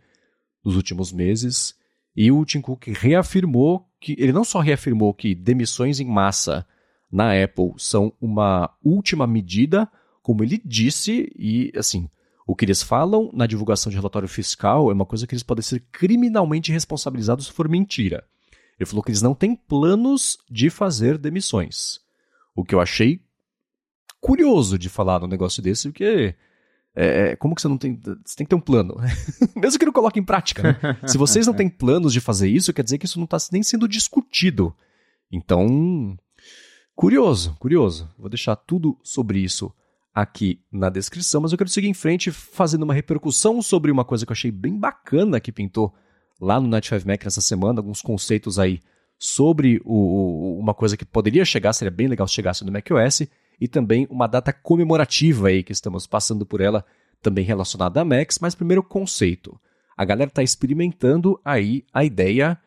nos últimos meses. E o Tim Cook reafirmou que ele não só reafirmou que demissões em massa na Apple são uma última medida, como ele disse, e assim, o que eles falam na divulgação de relatório fiscal é uma coisa que eles podem ser criminalmente responsabilizados se for mentira. Ele falou que eles não têm planos de fazer demissões. O que eu achei curioso de falar num negócio desse, porque é, é, como que você não tem. Você tem que ter um plano. Mesmo que não coloque em prática. Né? Se vocês não têm planos de fazer isso, quer dizer que isso não está nem sendo discutido. Então, curioso, curioso. Vou deixar tudo sobre isso aqui na descrição, mas eu quero seguir em frente fazendo uma repercussão sobre uma coisa que eu achei bem bacana que pintou lá no Night 5 Mac nessa semana, alguns conceitos aí sobre o, uma coisa que poderia chegar, seria bem legal se chegasse no macOS, e também uma data comemorativa aí que estamos passando por ela, também relacionada a Max, mas primeiro conceito. A galera está experimentando aí a ideia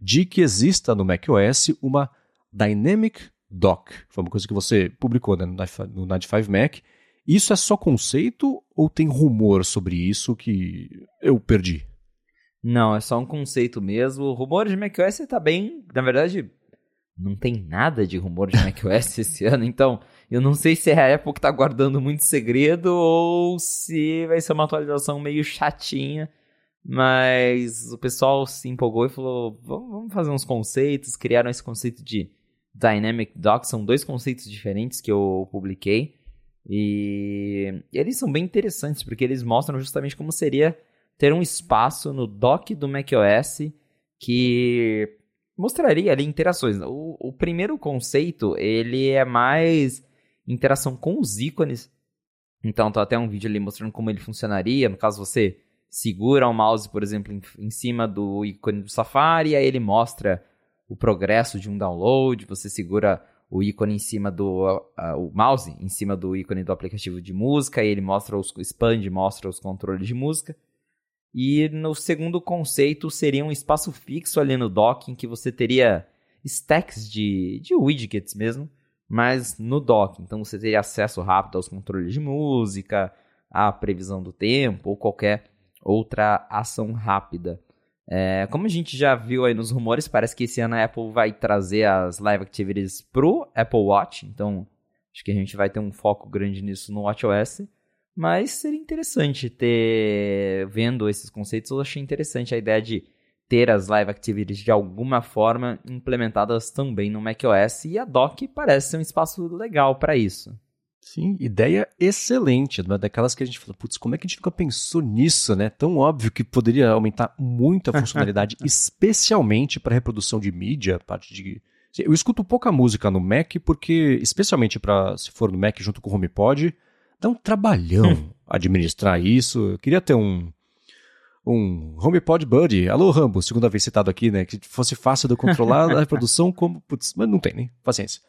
de que exista no macOS uma Dynamic Dock. Foi uma coisa que você publicou né, no 95 Mac. Isso é só conceito ou tem rumor sobre isso que eu perdi? Não, é só um conceito mesmo. O rumor de macOS tá bem. Na verdade, não tem nada de rumor de macOS esse ano, então eu não sei se é a Apple que tá guardando muito segredo ou se vai ser uma atualização meio chatinha. Mas o pessoal se empolgou e falou: vamos fazer uns conceitos. Criaram esse conceito de Dynamic Dock. São dois conceitos diferentes que eu publiquei. E eles são bem interessantes porque eles mostram justamente como seria ter um espaço no dock do macOS que mostraria ali interações. O, o primeiro conceito, ele é mais interação com os ícones. Então, tá até um vídeo ali mostrando como ele funcionaria. No caso, você segura o mouse, por exemplo, em, em cima do ícone do Safari, aí ele mostra o progresso de um download. Você segura o ícone em cima do uh, o mouse em cima do ícone do aplicativo de música e ele mostra os expande, mostra os controles de música. E no segundo conceito seria um espaço fixo ali no dock em que você teria stacks de, de widgets mesmo, mas no dock. Então você teria acesso rápido aos controles de música, à previsão do tempo ou qualquer outra ação rápida. É, como a gente já viu aí nos rumores, parece que esse ano a Apple vai trazer as Live Activities pro Apple Watch, então acho que a gente vai ter um foco grande nisso no WatchOS. Mas seria interessante ter, vendo esses conceitos, eu achei interessante a ideia de ter as Live Activities de alguma forma implementadas também no macOS e a Dock parece ser um espaço legal para isso. Sim, ideia excelente, uma daquelas que a gente falou, putz, como é que a gente nunca pensou nisso, né? Tão óbvio que poderia aumentar muito a funcionalidade, especialmente para reprodução de mídia, parte de eu escuto pouca música no Mac porque, especialmente para se for no Mac junto com o HomePod, dá um trabalhão administrar isso. Eu queria ter um um HomePod Buddy, alô Rambo, segunda vez citado aqui, né, que fosse fácil de controlar a reprodução como, putz, mas não tem, nem, paciência.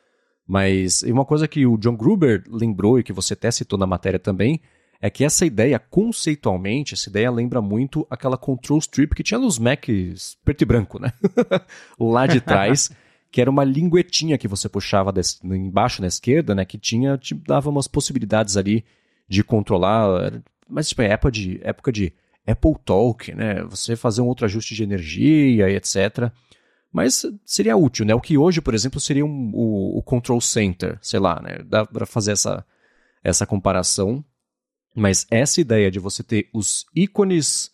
Mas uma coisa que o John Gruber lembrou e que você até citou na matéria também, é que essa ideia, conceitualmente, essa ideia lembra muito aquela control strip que tinha nos Macs preto e branco, né? Lá de trás, que era uma linguetinha que você puxava embaixo na esquerda, né? Que tinha, te dava umas possibilidades ali de controlar, mas tipo, é época de, época de Apple Talk, né? Você fazer um outro ajuste de energia e etc., mas seria útil, né? O que hoje, por exemplo, seria um, o, o control center, sei lá, né? Dá para fazer essa, essa comparação. Mas essa ideia de você ter os ícones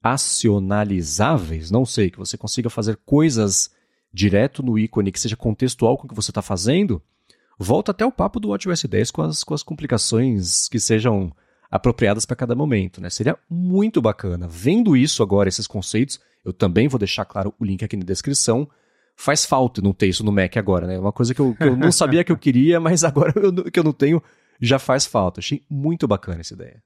acionalizáveis, não sei, que você consiga fazer coisas direto no ícone que seja contextual com o que você está fazendo, volta até o papo do WatchOS 10 com as, com as complicações que sejam apropriadas para cada momento, né? Seria muito bacana. Vendo isso agora, esses conceitos, eu também vou deixar claro o link aqui na descrição. Faz falta não ter isso no Mac agora, né? Uma coisa que eu, que eu não sabia que eu queria, mas agora eu, que eu não tenho, já faz falta. Achei muito bacana essa ideia.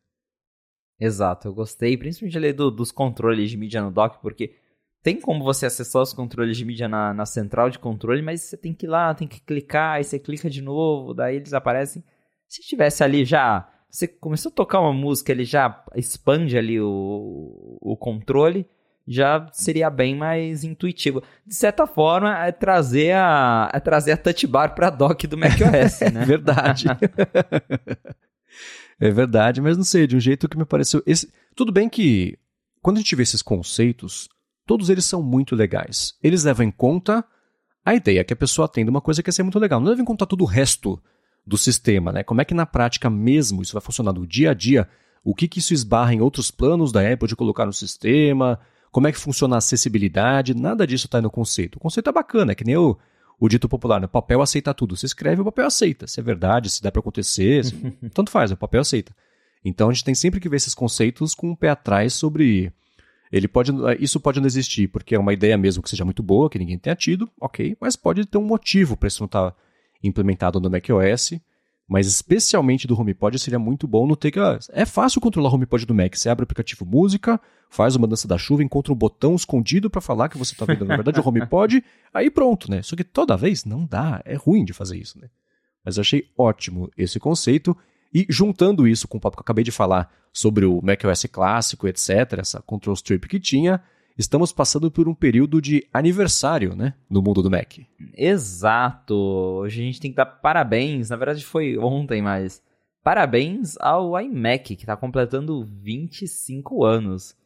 Exato, eu gostei, principalmente ali do, dos controles de mídia no dock, porque tem como você acessar os controles de mídia na, na central de controle, mas você tem que ir lá, tem que clicar, aí você clica de novo, daí eles aparecem. Se tivesse ali já você começou a tocar uma música, ele já expande ali o, o controle, já seria bem mais intuitivo. De certa forma, é trazer a, é trazer a touch bar para dock do macOS, né? é verdade. é verdade, mas não sei, de um jeito que me pareceu... Esse... Tudo bem que, quando a gente vê esses conceitos, todos eles são muito legais. Eles levam em conta a ideia que a pessoa tem de uma coisa que ia ser muito legal. Não levam em conta todo o resto do sistema, né? Como é que na prática mesmo isso vai funcionar no dia a dia? O que, que isso esbarra em outros planos da Apple de colocar no sistema? Como é que funciona a acessibilidade? Nada disso está no conceito. O conceito é bacana, é que nem o, o dito popular, né? o papel aceita tudo. Se escreve, o papel aceita. Se é verdade, se dá para acontecer, se... tanto faz, o papel aceita. Então a gente tem sempre que ver esses conceitos com o um pé atrás sobre ele pode, isso pode não existir porque é uma ideia mesmo que seja muito boa, que ninguém tenha tido, ok, mas pode ter um motivo para isso não estar tá implementado no macOS, mas especialmente do HomePod seria muito bom no ter que. Ah, é fácil controlar o HomePod do Mac. Você abre o aplicativo música, faz uma dança da chuva, encontra um botão escondido para falar que você está vendo, na verdade, o HomePod, aí pronto, né? Só que toda vez não dá, é ruim de fazer isso, né? Mas eu achei ótimo esse conceito. E juntando isso com o papo que eu acabei de falar sobre o macOS clássico, etc., essa control strip que tinha, estamos passando por um período de aniversário, né? No mundo do Mac. Exato. Hoje a gente tem que dar parabéns. Na verdade, foi ontem, mas parabéns ao iMac, que está completando 25 anos.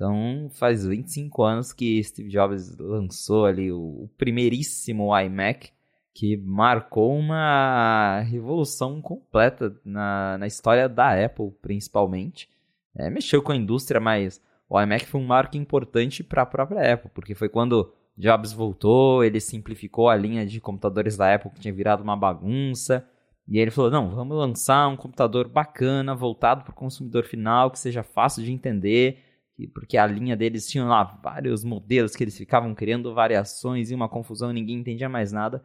Então, faz 25 anos que Steve Jobs lançou ali o, primeiríssimo iMac, que marcou uma revolução completa na, na história da Apple, principalmente. É, mexeu com a indústria, mas o iMac foi um marco importante para a própria Apple, porque foi quando Jobs voltou, ele simplificou a linha de computadores da Apple que tinha virado uma bagunça. E aí ele falou: não, vamos lançar um computador bacana, voltado para o consumidor final, que seja fácil de entender, porque a linha deles tinha lá vários modelos que eles ficavam criando variações e uma confusão, ninguém entendia mais nada.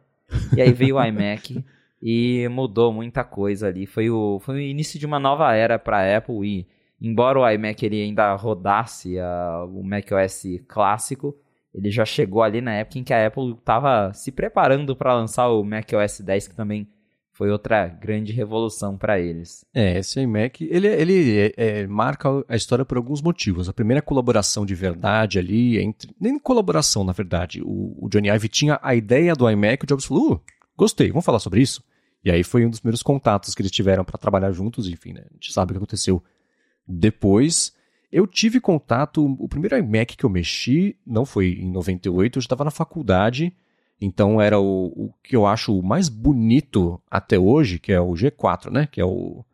E aí veio o iMac e mudou muita coisa ali. Foi o, foi o início de uma nova era para a Apple e embora o iMac ele ainda rodasse a, o macOS clássico, ele já chegou ali na época em que a Apple estava se preparando para lançar o macOS 10, que também foi outra grande revolução para eles. É, esse iMac, ele, ele é, é, marca a história por alguns motivos. A primeira colaboração de verdade ali, entre, nem colaboração, na verdade. O, o Johnny Ive tinha a ideia do iMac, o Jobs falou, uh, gostei, vamos falar sobre isso? E aí foi um dos primeiros contatos que eles tiveram para trabalhar juntos, enfim, né? A gente sabe o que aconteceu depois. Eu tive contato, o primeiro iMac que eu mexi não foi em 98, eu estava na faculdade, então era o, o que eu acho mais bonito até hoje, que é o G4, né? Que é o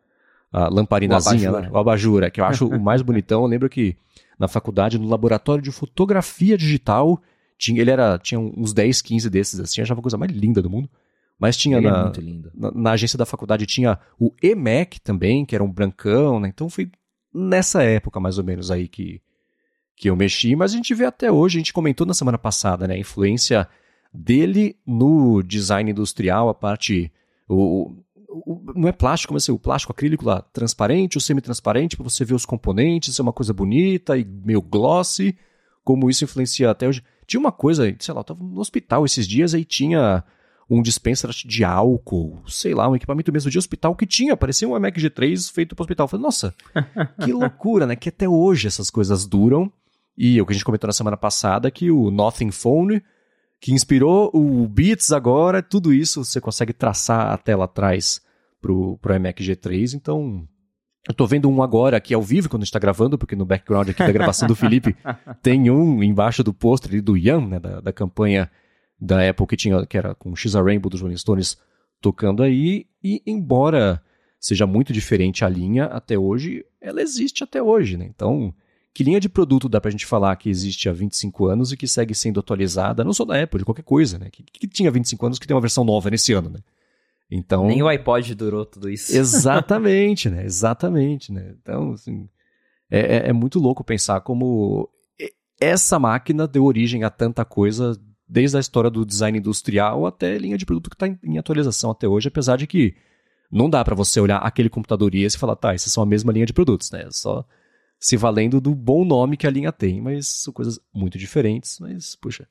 a lamparinazinha, o abajur, né? o abajur, é, que eu acho o mais bonitão. Eu lembro que na faculdade, no laboratório de fotografia digital, tinha, ele era, tinha uns 10, 15 desses, assim, eu achava a coisa mais linda do mundo. Mas tinha ele na, é. Na, na, agência da faculdade tinha o eMac também, que era um brancão, né? Então foi nessa época mais ou menos aí que, que eu mexi, mas a gente vê até hoje, a gente comentou na semana passada, né? A influência dele no design industrial, a parte. O, o, não é plástico, mas assim, o plástico acrílico lá, transparente ou semi-transparente, para você ver os componentes, ser uma coisa bonita e meio glossy, como isso influencia até hoje. Tinha uma coisa, sei lá, eu tava no hospital esses dias aí tinha um dispenser de álcool, sei lá, um equipamento mesmo de hospital que tinha, parecia um Mac G3 feito para hospital. Eu falei, nossa, que loucura, né? Que até hoje essas coisas duram. E o que a gente comentou na semana passada, que o Nothing Phone que inspirou o Beats agora, tudo isso você consegue traçar a tela atrás pro, pro iMac G3, então eu tô vendo um agora aqui ao vivo quando a gente tá gravando, porque no background aqui da gravação do Felipe tem um embaixo do pôster do Ian, né, da, da campanha da Apple que tinha, que era com X Rainbow dos Rolling Stones tocando aí, e embora seja muito diferente a linha até hoje, ela existe até hoje, né? Então, que linha de produto dá pra gente falar que existe há 25 anos e que segue sendo atualizada, não só da Apple, de qualquer coisa, né? Que, que tinha 25 anos que tem uma versão nova nesse ano, né? Então, Nem o iPod durou tudo isso. Exatamente, né? Exatamente, né? Então, assim, é, é, é muito louco pensar como essa máquina deu origem a tanta coisa, desde a história do design industrial até linha de produto que está em, atualização até hoje, apesar de que não dá para você olhar aquele computador e esse e falar, tá, essas são a mesma linha de produtos, né? Só se valendo do bom nome que a linha tem, mas são coisas muito diferentes, mas, puxa,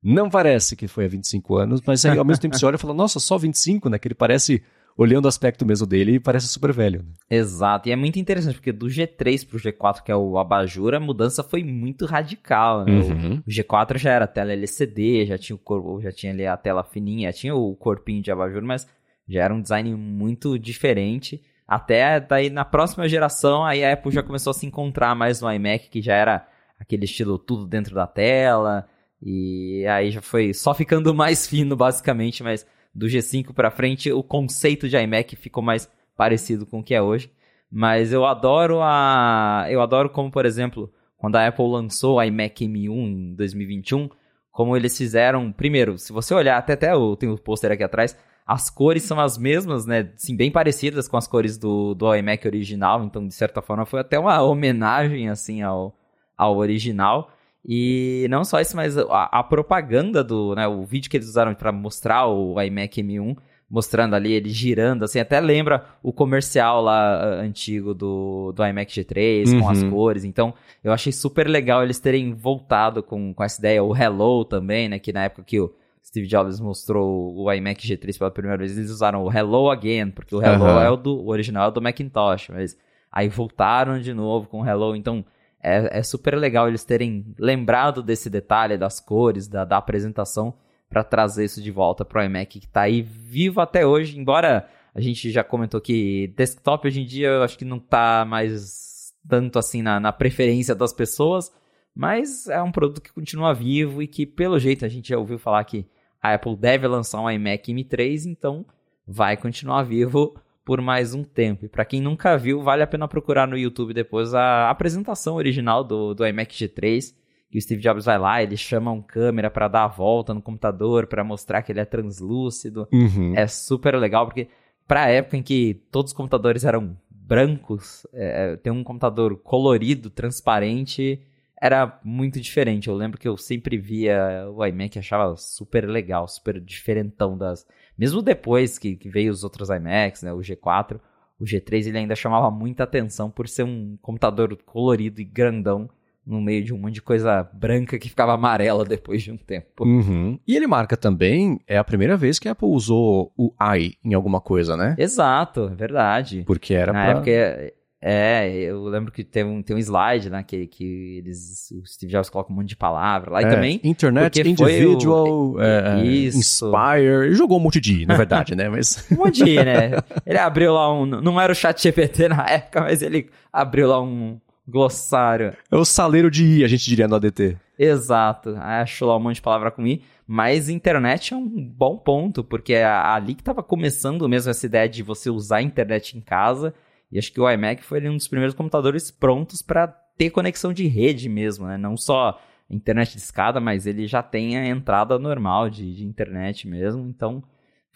não parece que foi há 25 anos, mas aí, ao mesmo tempo você olha e fala, nossa, só 25, né? Que ele parece, olhando o aspecto mesmo dele, parece super velho. Né? Exato, e é muito interessante, porque do G3 pro G4, que é o abajur, a mudança foi muito radical, né? Uhum. O G4 já era tela LCD, já tinha, o corpo, já tinha ali a tela fininha, tinha o corpinho de abajur, mas já era um design muito diferente. Até daí na próxima geração, aí a Apple já começou a se encontrar mais no iMac, que já era aquele estilo tudo dentro da tela. E aí já foi só ficando mais fino, basicamente, mas do G5 para frente, o conceito de iMac ficou mais parecido com o que é hoje. Mas eu adoro a. Eu adoro como, por exemplo, quando a Apple lançou o iMac M1 em 2021, como eles fizeram. Primeiro, se você olhar, até até eu tenho o pôster aqui atrás, as cores são as mesmas, né? Sim, bem parecidas com as cores do, do iMac original. Então, de certa forma, foi até uma homenagem, assim, ao, ao original. E não só isso, mas a, a propaganda do, né? O vídeo que eles usaram para mostrar o iMac M1, mostrando ali ele girando, assim, até lembra o comercial lá antigo do, do iMac G3 uhum. com as uhum. cores. Então, eu achei super legal eles terem voltado com, com essa ideia. O Hello também, né? Que na época que o Steve Jobs mostrou o iMac G3 pela primeira vez, eles usaram o Hello Again, porque o Hello uhum. é o, do, o original é do Macintosh, mas aí voltaram de novo com o Hello, então é, é super legal eles terem lembrado desse detalhe das cores, da, da apresentação, para trazer isso de volta para o iMac que está aí vivo até hoje, embora A gente já comentou que desktop hoje em dia eu acho que não tá mais tanto assim na, na preferência das pessoas, mas é um produto que continua vivo e que, pelo jeito, a gente já ouviu falar que a Apple deve lançar um iMac M3, então vai continuar vivo por mais um tempo. E para quem nunca viu, vale a pena procurar no YouTube depois a apresentação original do, do iMac G3, que o Steve Jobs vai lá, ele chama um câmera para dar a volta no computador, para mostrar que ele é translúcido. Uhum. É super legal, porque pra época em que todos os computadores eram brancos, é, ter um computador colorido, transparente, era muito diferente. Eu lembro que eu sempre via o iMac e achava super legal, super diferentão das mesmo depois que, que veio os outros iMacs, né, o G4, o G3 ele ainda chamava muita atenção por ser um computador colorido e grandão no meio de um monte de coisa branca que ficava amarela depois de um tempo. Uhum. E ele marca também, é a primeira vez que a Apple usou o i em alguma coisa, né? Exato, é verdade. Porque era Na pra... época é, eu lembro que tem um, tem um slide, né, que, que eles, o Steve Jobs coloca um monte de palavra lá, e É, também... Internet, Individual, é, é, Isso. Inspire, ele jogou um monte de i, na verdade, né? Mas Um monte de, né? Ele abriu lá um... Não era o chat GPT na época, mas ele abriu lá um glossário. é o saleiro de i, a gente diria no ADT. Exato. Aí achou lá um monte de palavra com i. Mas internet é um bom ponto, porque é ali que estava começando mesmo essa ideia de você usar a internet em casa. E acho que o iMac foi um dos primeiros computadores prontos para ter conexão de rede mesmo, né? Não só internet de escada, mas ele já tem a entrada normal de, de internet mesmo. Então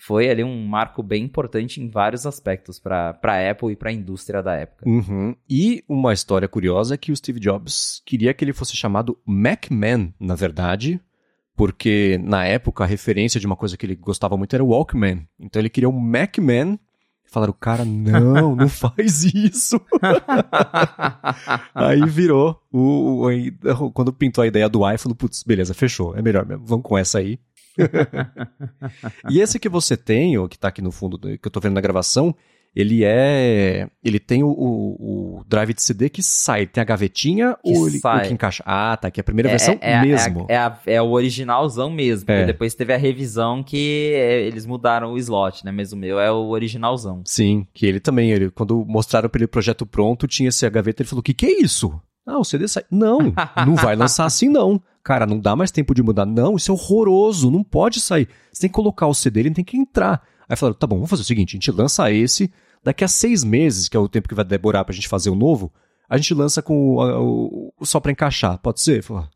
foi ali um marco bem importante em vários aspectos para a Apple e para a indústria da época. Uhum. E uma história curiosa é que o Steve Jobs queria que ele fosse chamado Macman, na verdade, porque na época a referência de uma coisa que ele gostava muito era o Walkman. Então ele queria um Macman. Falaram, cara, não, não faz isso. Aí virou o, o- quando pintou a ideia do i, falou, putz, beleza, fechou, é melhor mesmo, vamos com essa aí. e esse que você tem, o que tá aqui no fundo, do- que eu tô vendo na gravação, ele é. Ele tem o, o- o drive de CD que sai. Tem a gavetinha Que ou ele sai. que encaixa? Ah, tá. Aqui é a primeira versão é, mesmo. É, a- é a- é o originalzão mesmo. É. Depois teve a revisão que é, eles mudaram o slot, né? Mas o meu é o originalzão. Sim, que ele também. Ele, quando mostraram pra ele o projeto pronto, tinha essa gaveta, ele falou: o que, que é isso? Ah, o CD sai. Não, não vai lançar assim, não. Cara, não dá mais tempo de mudar. Não, isso é horroroso, não pode sair. Você tem que colocar o CD, ele tem que entrar. Aí falaram: tá bom, vamos fazer o seguinte: a gente lança esse, daqui a seis meses, que é o tempo que vai demorar pra gente fazer o novo, a gente lança com o, o- o- só pra encaixar. Pode ser? Falou,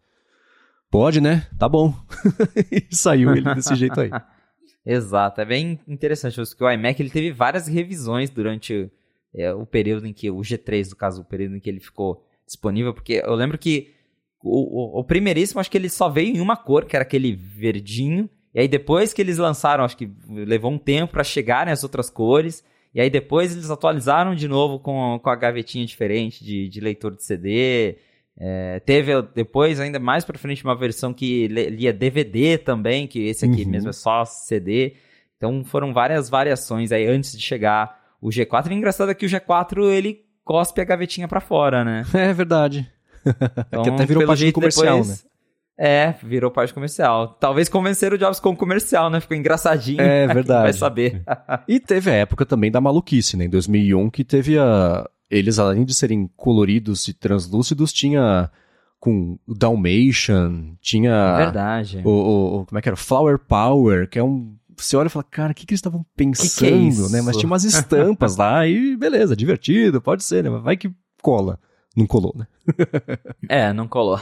Pode, né? Tá bom. e saiu ele desse jeito aí. Exato, é bem interessante isso, que o iMac ele teve várias revisões durante é, o período em que, o G3 no caso, o período em que ele ficou disponível, porque eu lembro que o, o, o primeiríssimo, acho que ele só veio em uma cor, que era aquele verdinho, e aí depois que eles lançaram, acho que levou um tempo para chegarem as outras cores, e aí depois eles atualizaram de novo com, com a gavetinha diferente de, de leitor de CD, é, teve depois, ainda mais pra frente, uma versão que lia DVD também, que esse aqui Uhum. mesmo é só CD. Então foram várias variações aí antes de chegar o G4. E o engraçado é que o G4 ele cospe a gavetinha pra fora, né? É verdade. Então, que até virou pelo página jeito, comercial, depois- né? É, virou página comercial. Talvez convenceram o Jobs com comercial, né? Ficou engraçadinho. É verdade. Vai saber. E teve a época também da maluquice, né? Em 2001, que teve a. Eles, além de serem coloridos e translúcidos, tinha com o Dalmatian, tinha Verdade. o, o- o- Como é que era? Flower Power, que é um. Você olha e fala, cara, o que, que eles estavam pensando, que é isso? né? Mas tinha umas estampas lá e beleza, divertido, pode ser, né? Mas vai que cola. Não colou, né? É, não colou.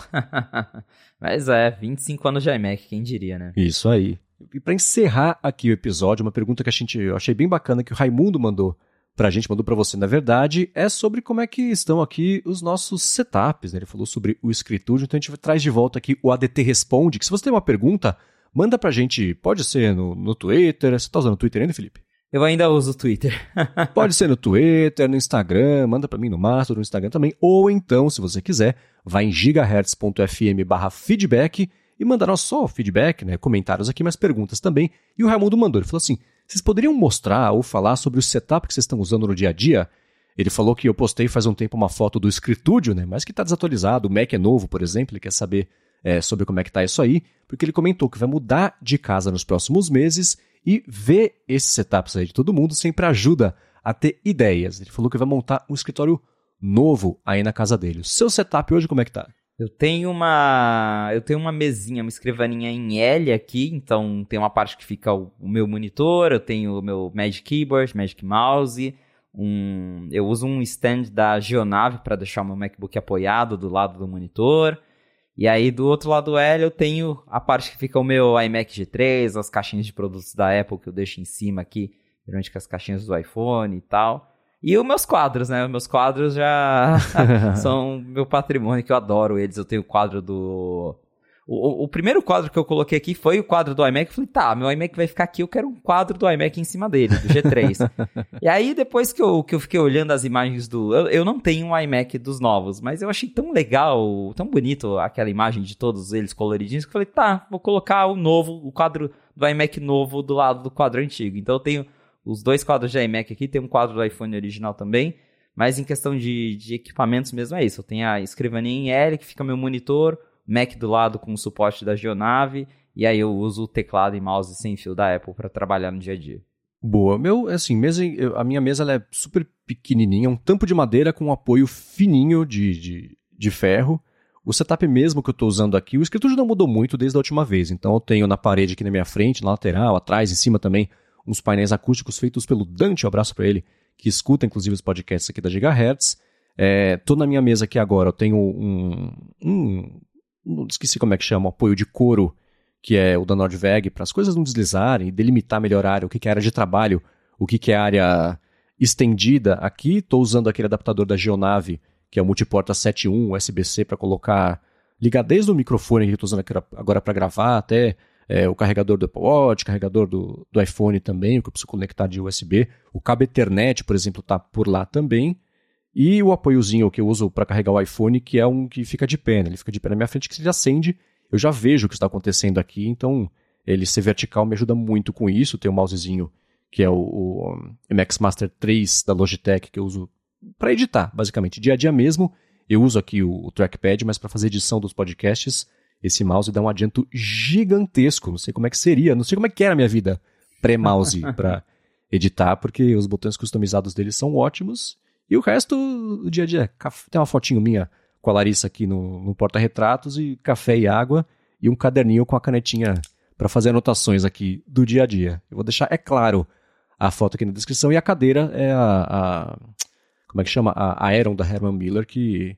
Mas é, 25 anos de iMac, quem diria, né? Isso aí. E pra encerrar aqui o episódio, uma pergunta que a gente eu achei bem bacana que o Raimundo mandou pra gente, mandou pra você, na verdade, é sobre como é que estão aqui os nossos setups, né? Ele falou sobre o escritório, então a gente traz de volta aqui o ADT Responde, que se você tem uma pergunta, manda pra gente, pode ser no, no Twitter, você tá usando o Twitter ainda, Felipe? Eu ainda uso o Twitter. Pode ser no Twitter, no Instagram, manda pra mim no Mastro, no Instagram também, ou então, se você quiser, vai em gigahertz.fm feedback e manda não só feedback, né, comentários aqui, mas perguntas também. E o Raimundo mandou, ele falou assim, vocês poderiam mostrar ou falar sobre o setup que vocês estão usando no dia a dia? Ele falou que eu postei faz um tempo uma foto do escritúdio, né, mas que está desatualizado, o Mac é novo, por exemplo, ele quer saber é, sobre como é que tá isso aí, porque ele comentou que vai mudar de casa nos próximos meses E ver esses setups aí de todo mundo sempre ajuda a ter ideias. Ele falou que vai montar um escritório novo aí na casa dele. O seu setup hoje como é que tá? Eu tenho uma, eu tenho uma mesinha, uma escrivaninha em L aqui, então tem uma parte que fica o, o meu monitor, eu tenho o meu Magic Keyboard, Magic Mouse, um, eu uso um stand da Geonave para deixar o meu MacBook apoiado do lado do monitor. E aí do outro lado do L eu tenho a parte que fica o meu iMac G3, as caixinhas de produtos da Apple que eu deixo em cima aqui, durante com as caixinhas do iPhone e tal. E os meus quadros, né? Os meus quadros já são meu patrimônio, que eu adoro eles. Eu tenho o quadro do. O, o, primeiro quadro que eu coloquei aqui foi o quadro do iMac. Eu falei, tá, meu iMac vai ficar aqui, eu quero um quadro do iMac em cima dele, do G3. e aí, depois que eu, que eu fiquei olhando as imagens do. Eu, eu não tenho um iMac dos novos, mas eu achei tão legal, tão bonito aquela imagem de todos eles coloridinhos, que eu falei, tá, vou colocar o novo, o quadro do iMac novo do lado do quadro antigo. Então eu tenho os dois quadros de iMac aqui, tem um quadro do iPhone original também. Mas em questão de, de equipamentos mesmo é isso. Eu tenho a escrivaninha em L, que fica meu monitor, Mac do lado com o suporte da Geonave, e aí eu uso o teclado e mouse sem fio da Apple para trabalhar no dia a dia. Boa. Meu, assim, mesa, a minha mesa é super pequenininha, um tampo de madeira com um apoio fininho de, de, de ferro. O setup mesmo que eu estou usando aqui, o escritório não mudou muito desde a última vez. Então eu tenho na parede aqui na minha frente, na lateral, atrás, em cima também, uns painéis acústicos feitos pelo Dante, um abraço para ele, que escuta inclusive os podcasts aqui da Gigahertz. É, tô na minha mesa aqui agora, eu tenho um, um não esqueci como é que chama, um apoio de couro, que é o da Nordveg, para as coisas não deslizarem e delimitar melhor a área, o que, que é área de trabalho, o que, que é área estendida. Aqui estou usando aquele adaptador da Geonave, que é o multiporta 7.1 USB-C para colocar, ligar desde o microfone que estou usando agora para gravar até é, o carregador do Apple Watch, carregador do, do iPhone também, o que eu preciso conectar de USB. O cabo Ethernet, por exemplo, está por lá também. E o apoiozinho que eu uso para carregar o iPhone, que é um que fica de pé, né? ele fica de pé na minha frente, que se ele acende, eu já vejo o que está acontecendo aqui, então ele ser vertical me ajuda muito com isso. Tem o um mousezinho que é o, o MX Master 3 da Logitech, que eu uso para editar, basicamente. Dia a dia mesmo, eu uso aqui o, o trackpad, mas para fazer edição dos podcasts, esse mouse dá um adianto gigantesco. Não sei como é que seria, não sei como é que era a minha vida pré-mouse para editar, porque os botões customizados dele são ótimos. E o resto, o dia a dia, tem uma fotinho minha com a Larissa aqui no, no porta-retratos e café e água e um caderninho com a canetinha para fazer anotações aqui do dia a dia. Eu vou deixar, é claro, a foto aqui na descrição e a cadeira é a, a como é que chama? A Aeron da Herman Miller, que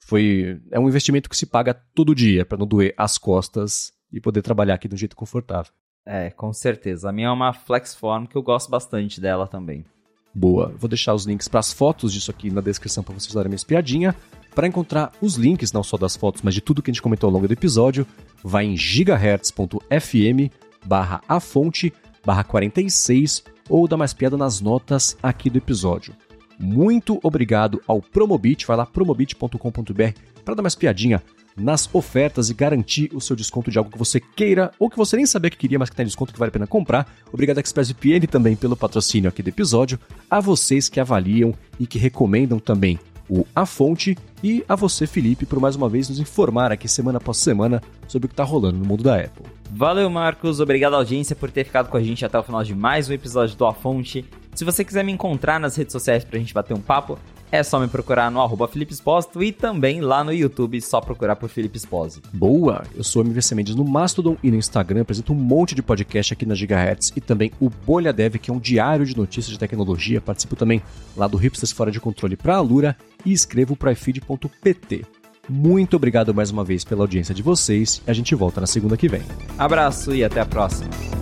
foi é um investimento que se paga todo dia para não doer as costas e poder trabalhar aqui de um jeito confortável. É, com certeza. A minha é uma Flexform que eu gosto bastante dela também. Boa. Vou deixar os links para as fotos disso aqui na descrição para vocês darem uma espiadinha. Para encontrar os links, não só das fotos, mas de tudo que a gente comentou ao longo do episódio, vai em gigahertz.fm barra a fonte barra 46 ou dá mais piada nas notas aqui do episódio. Muito obrigado ao Promobit, vai lá promobit.com.br para dar mais piadinha nas ofertas e garantir o seu desconto de algo que você queira ou que você nem sabia que queria, mas que tem desconto que vale a pena comprar. Obrigado ExpressVPN também pelo patrocínio aqui do episódio, a vocês que avaliam e que recomendam também o A Fonte e a você, Felipe, por mais uma vez nos informar aqui semana após semana sobre o que está rolando no mundo da Apple. Valeu, Marcos. Obrigado, audiência, por ter ficado com a gente até o final de mais um episódio do A Fonte. Se você quiser me encontrar nas redes sociais pra gente bater um papo, é só me procurar no arroba Felipe Espósito e também lá no YouTube, só procurar por Felipe Espósito. Boa! Eu sou o MVC Mendes no Mastodon e no Instagram, apresento um monte de podcast aqui na Gigahertz e também o Bolha Dev, que é um diário de notícias de tecnologia. Participo também lá do Hipsters Fora de Controle para a Lura e escrevo para ifeed.pt. Muito obrigado mais uma vez pela audiência de vocês. A gente volta na segunda que vem. Abraço e até a próxima.